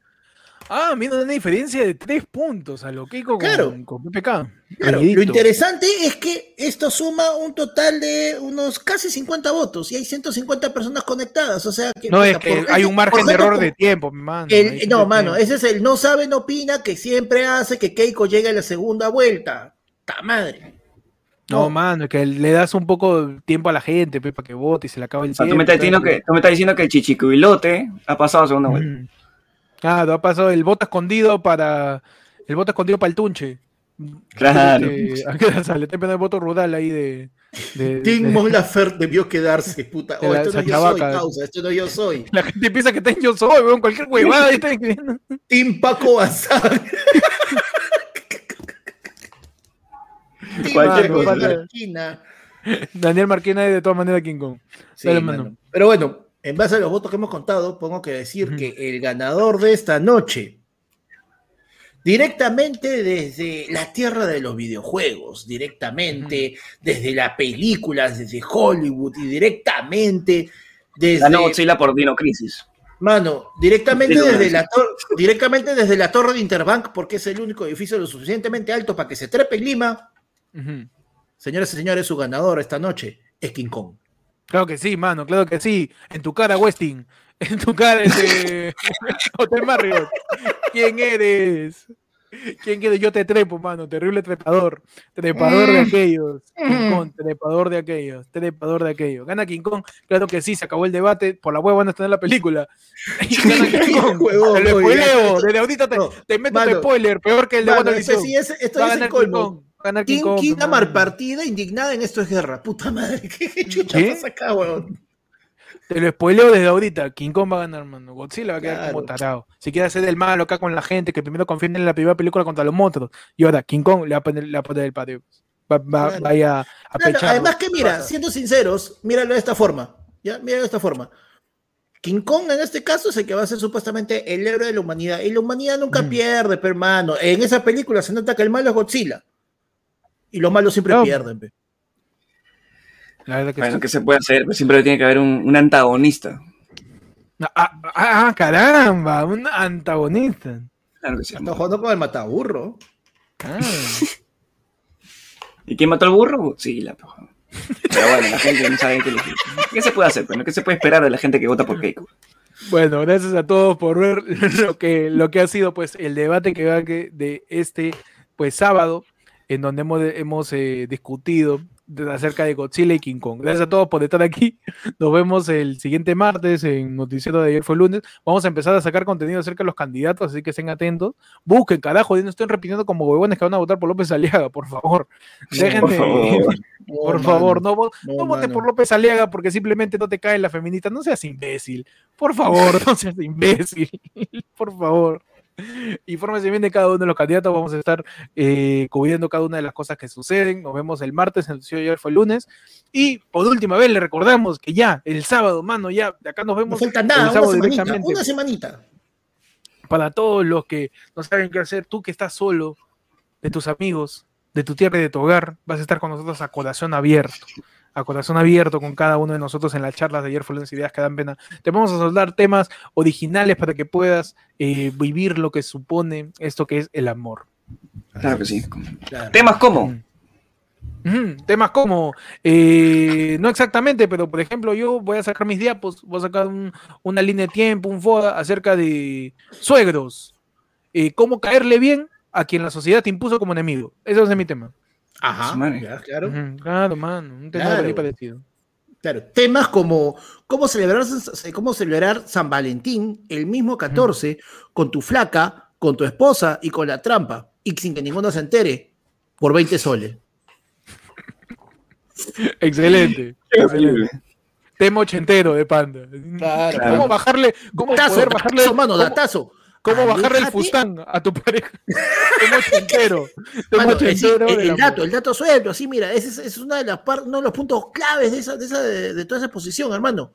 Ah, mira una diferencia de 3 puntos a lo que con, claro. con PPK. Claro, lo interesante es que esto suma un total de unos casi 50 votos y hay 150 personas conectadas. O sea que. No, es que hay un margen de error de tiempo, mano. no, mano, ese es el no sabe, no opina que siempre hace que Keiko llegue a la segunda vuelta. ¡Ta madre! No, mano, es que le das un poco de tiempo a la gente para que vote y se le acaba el tiempo. tú, me estás diciendo que, tú me estás diciendo que el chichicuilote ha pasado a segunda vuelta. Claro, ha pasado el voto escondido para. El voto escondido para el Tunche. Claro. le está poniendo el voto rudal ahí de. de Tim Lafer debió quedarse, puta. Oh, esto no yo soy, causa, esto no yo soy. La gente piensa que ten yo soy, weón, cualquier huevada. está Tim Paco Bazán. Cualquier Marquina. Daniel Marquina es de todas maneras King Kong. Sí, Pero bueno, en base a los votos que hemos contado, pongo que decir que el ganador de esta noche, directamente desde la tierra de los videojuegos, directamente desde las películas, desde Hollywood y directamente desde... Ganó Godzilla por Dino Crisis. Mano, directamente desde, la directamente desde la torre de Interbank, porque es el único edificio lo suficientemente alto para que se trepe en Lima. Señoras y señores, su ganador esta noche es King Kong. Claro que sí, mano, claro que sí. En tu cara, Westing. En tu cara, este. Hotel Marriott. ¿Quién eres? ¿Quién eres? Yo te trepo, mano. Terrible trepador. Trepador de mm. aquellos. King Kong, trepador de aquellos. Trepador de aquellos. Gana King Kong. Claro que sí, se acabó el debate. Por la hueva van a tener la película. Gana King Kong. el spoileo. Desde ahorita te, te meto un spoiler. Peor que el de WandaVision. Sí, esto es el colmo. ¿Quién quita mar partida indignada en esto es guerra? Puta madre, ¿qué chucha pasa acá, weón? Te lo spoileo desde ahorita. King Kong va a ganar, mano. Godzilla va a quedar como tarado. Si quiere hacer el malo acá con la gente, que primero confíen en la primera película contra los monstruos. Y ahora, King Kong le va a poner, le va a poner el patio. Va, va, Vaya a pechar. Además que mira, siendo sinceros, míralo de esta forma. ¿Ya? Míralo de esta forma. King Kong en este caso es el que va a ser supuestamente el héroe de la humanidad. Y la humanidad nunca mm. pierde, pero hermano. En esa película se nota que el malo es Godzilla. Y los malos siempre pierden. La verdad que bueno, ¿qué se puede hacer? Pues siempre tiene que haber un, antagonista. Ah, ah, ah, caramba, un antagonista. Claro que sí. Está jugando con el mataburro. Ah. ¿Y quién mató al burro? Sí, la Pero bueno, la gente no sabe qué ¿Qué se puede hacer? ¿Qué se puede esperar de la gente que vota por Keiko? Bueno, gracias a todos por ver lo que, lo que ha sido pues el debate que va de este pues sábado, en donde hemos, hemos eh, discutido acerca de Godzilla y King Kong. Gracias a todos por estar aquí. Nos vemos el siguiente martes en Noticiero de ayer fue lunes. Vamos a empezar a sacar contenido acerca de los candidatos, así que estén atentos. Busquen, carajo, no estén repitiendo como huevones que van a votar por López Aliaga, por favor. Déjenme. Por favor, por favor no, no, voten por López Aliaga porque simplemente no te cae la feminista. No seas imbécil. Por favor, no seas imbécil. por favor. Infórmese bien de cada uno de los candidatos. Vamos a estar eh, cubriendo cada una de las cosas que suceden. Nos vemos el martes, el de ayer fue el lunes. Y por última vez le recordamos que ya el sábado, mano, ya de acá nos vemos. No falta nada, el sábado una, una semanita. Para todos los que no saben qué hacer, tú que estás solo, de tus amigos, de tu tierra y de tu hogar, vas a estar con nosotros a corazón abierto a corazón abierto con cada uno de nosotros en las charlas de ayer fueron ideas que dan pena. Te vamos a soldar temas originales para que puedas eh, vivir lo que supone esto que es el amor. Claro que sí. Temas como. Temas como, eh, no exactamente, pero por ejemplo, yo voy a sacar mis diapos, voy a sacar una línea de tiempo, un FODA acerca de suegros, eh, cómo caerle bien a quien la sociedad te impuso como enemigo. Ese es mi tema. Ajá, claro. claro, mano, un tema claro. parecido. Claro, temas como cómo celebrar, cómo celebrar San Valentín el mismo 14 con tu flaca, con tu esposa y con la trampa, y sin que ninguno se entere, por 20 soles. excelente, excelente. Tema ochentero de panda. Claro, ¿Cómo bajarle? ¿Cómo poder bajarle? Datazo, mano, datazo. ¿Cómo bajarle el fustán a tu pareja? entero. el, dato, el dato suelto, así mira, ese es, una de las uno de los puntos claves de, esa, de, esa, de, toda esa exposición, hermano.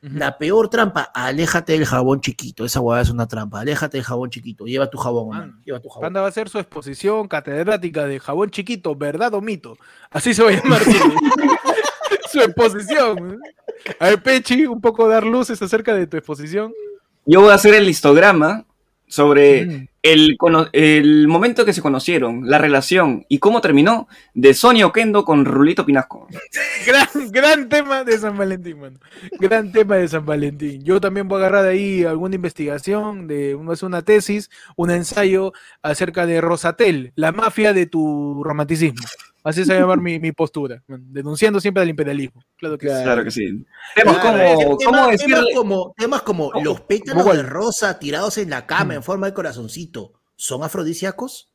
La peor trampa, aléjate del jabón chiquito. Esa hueá es una trampa. Aléjate del jabón chiquito. Lleva tu jabón, hermano. Lleva tu jabón. va a hacer su exposición catedrática de jabón chiquito, verdad o mito. Así se va a llamar su exposición. A ver, Pechi, un poco dar luces acerca de tu exposición. Yo voy a hacer el histograma sobre mm. el, el, momento que se conocieron, la relación y cómo terminó de Sonia Oquendo con Rulito Pinasco. gran, gran tema de San Valentín, mano. Gran tema de San Valentín. Yo también voy a agarrar de ahí alguna investigación, de una tesis, un ensayo acerca de Rosatel, la mafia de tu romanticismo. Así se va a llamar mi, mi, postura, denunciando siempre al imperialismo. Claro que, claro que sí. Temas como, ¿cómo temas como, temas como los pétalos de rosa tirados en la cama en forma de corazoncito, ¿son afrodisíacos?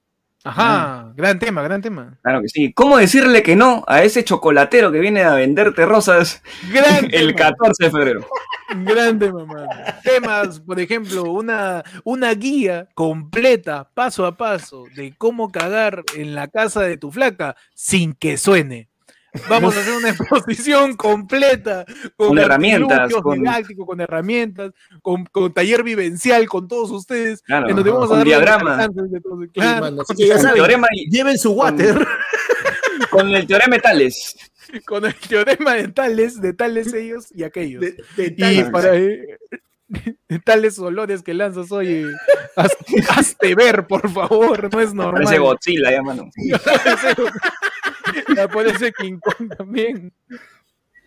Ajá, gran tema, gran tema. Claro que sí. ¿Cómo decirle que no a ese chocolatero que viene a venderte rosas el 14 de febrero? Gran tema, Temas, por ejemplo, una, una guía completa, paso a paso, de cómo cagar en la casa de tu flaca sin que suene. Vamos a hacer una exposición completa con, herramientas, con... con herramientas, con, taller vivencial con todos ustedes. Claro, en donde vamos a dar diagrama. Claro, lleven su water. Con, el teorema de Tales. Con el teorema de Tales, de tales ellos y aquellos. De, y para, eh, tales olores que lanzas hoy. hazte, ver, por favor, no es normal. Parece Godzilla, ya, mano. Aparece King Kong también.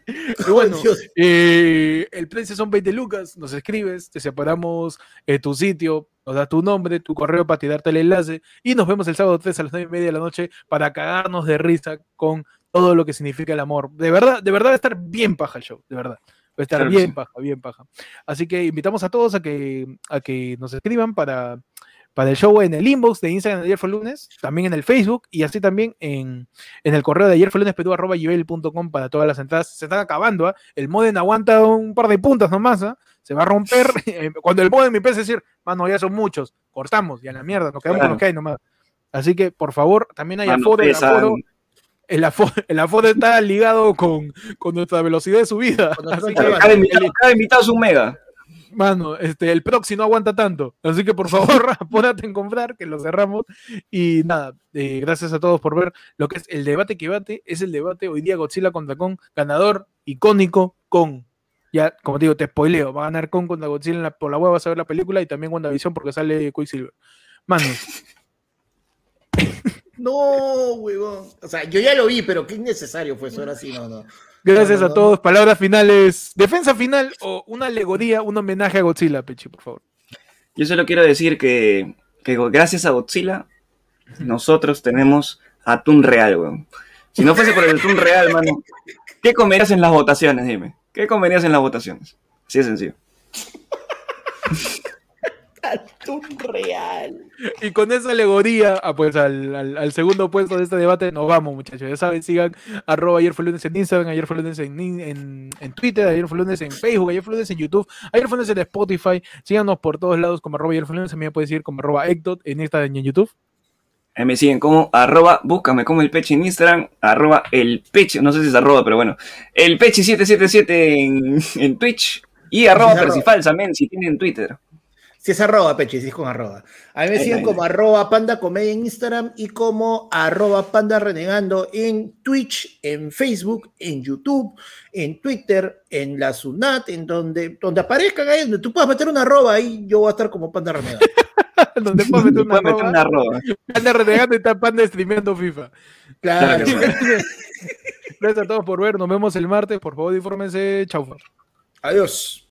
Y bueno, eh, el precio son 20 lucas, nos escribes, te separamos eh, tu sitio, nos das tu nombre, tu correo para tirarte el enlace y nos vemos el sábado 3 a las 9 y media de la noche para cagarnos de risa con todo lo que significa el amor. De verdad, de verdad va a estar bien paja el show, de verdad. Va a estar bien paja, bien paja. Así que invitamos a todos a que, a que nos escriban para, para el show en el inbox de Instagram de ayer fue lunes, también en el Facebook y así también en, el correo de ayer fue lunes para todas las entradas. Se están acabando, ¿ah? el modem aguanta un par de puntas nomás, ¿ah? se va a romper. Cuando el modem me empieza a decir, mano, ya son muchos, cortamos, ya la mierda, nos quedamos con lo que hay nomás. Así que, por favor, también hay aforo, el aforo, el aforo, está ligado con, nuestra velocidad de subida. Así que, cada, invitado, es un mega. Mano, este, el proxy no aguanta tanto. Así que por favor, apúrate en comprar, que lo cerramos. Y nada, eh, gracias a todos por ver lo que es el debate que bate. Es el debate hoy día Godzilla contra Kong, ganador icónico con. Ya, como te digo, te spoileo, va a ganar Kong contra Godzilla por la web, vas a ver la película y también WandaVision porque sale Quicksilver. Manos. No, huevón. O sea, yo ya lo vi, pero qué innecesario fue eso. Ahora sí, no, no. Gracias a todos. Palabras finales. Defensa final o una alegoría, un homenaje a Godzilla, Pechi, por favor. Yo solo quiero decir que, que gracias a Godzilla, nosotros tenemos atún real, weón. Si no fuese por el atún real, mano, ¿qué comerías en las votaciones? Dime. ¿Qué comerías en las votaciones? Así de sencillo. Atún real. Y con esa alegoría, ah, pues al, segundo puesto de este debate nos vamos, muchachos. Ya saben, sigan arroba ayer fue lunes en Instagram, ayer fue lunes en, Twitter, ayer fue lunes en Facebook, ayer fue lunes en YouTube, ayer fue lunes en Spotify. Síganos por todos lados como arroba ayer fue lunes. También puedes seguir como arroba Ecdot en Instagram y en YouTube. me siguen como arroba, búscame como el peche en Instagram, arroba el peche, no sé si es arroba, pero bueno, el peche777 en, en Twitch y arroba Percifal también si tienen Twitter. Si es arroba, Peche, si es con arroba. A mí me siguen como arroba panda comedia en Instagram y como arroba panda renegando en Twitch, en Facebook, en YouTube, en Twitter, en la Sunat, en donde, donde aparezcan ahí, donde tú puedas meter una arroba ahí, yo voy a estar como panda renegando. donde puedas meter una, arroba, una arroba. Panda renegando y está panda streameando FIFA. Claro. Gracias a todos por ver, nos vemos el martes, por favor infórmense, chau. Adiós.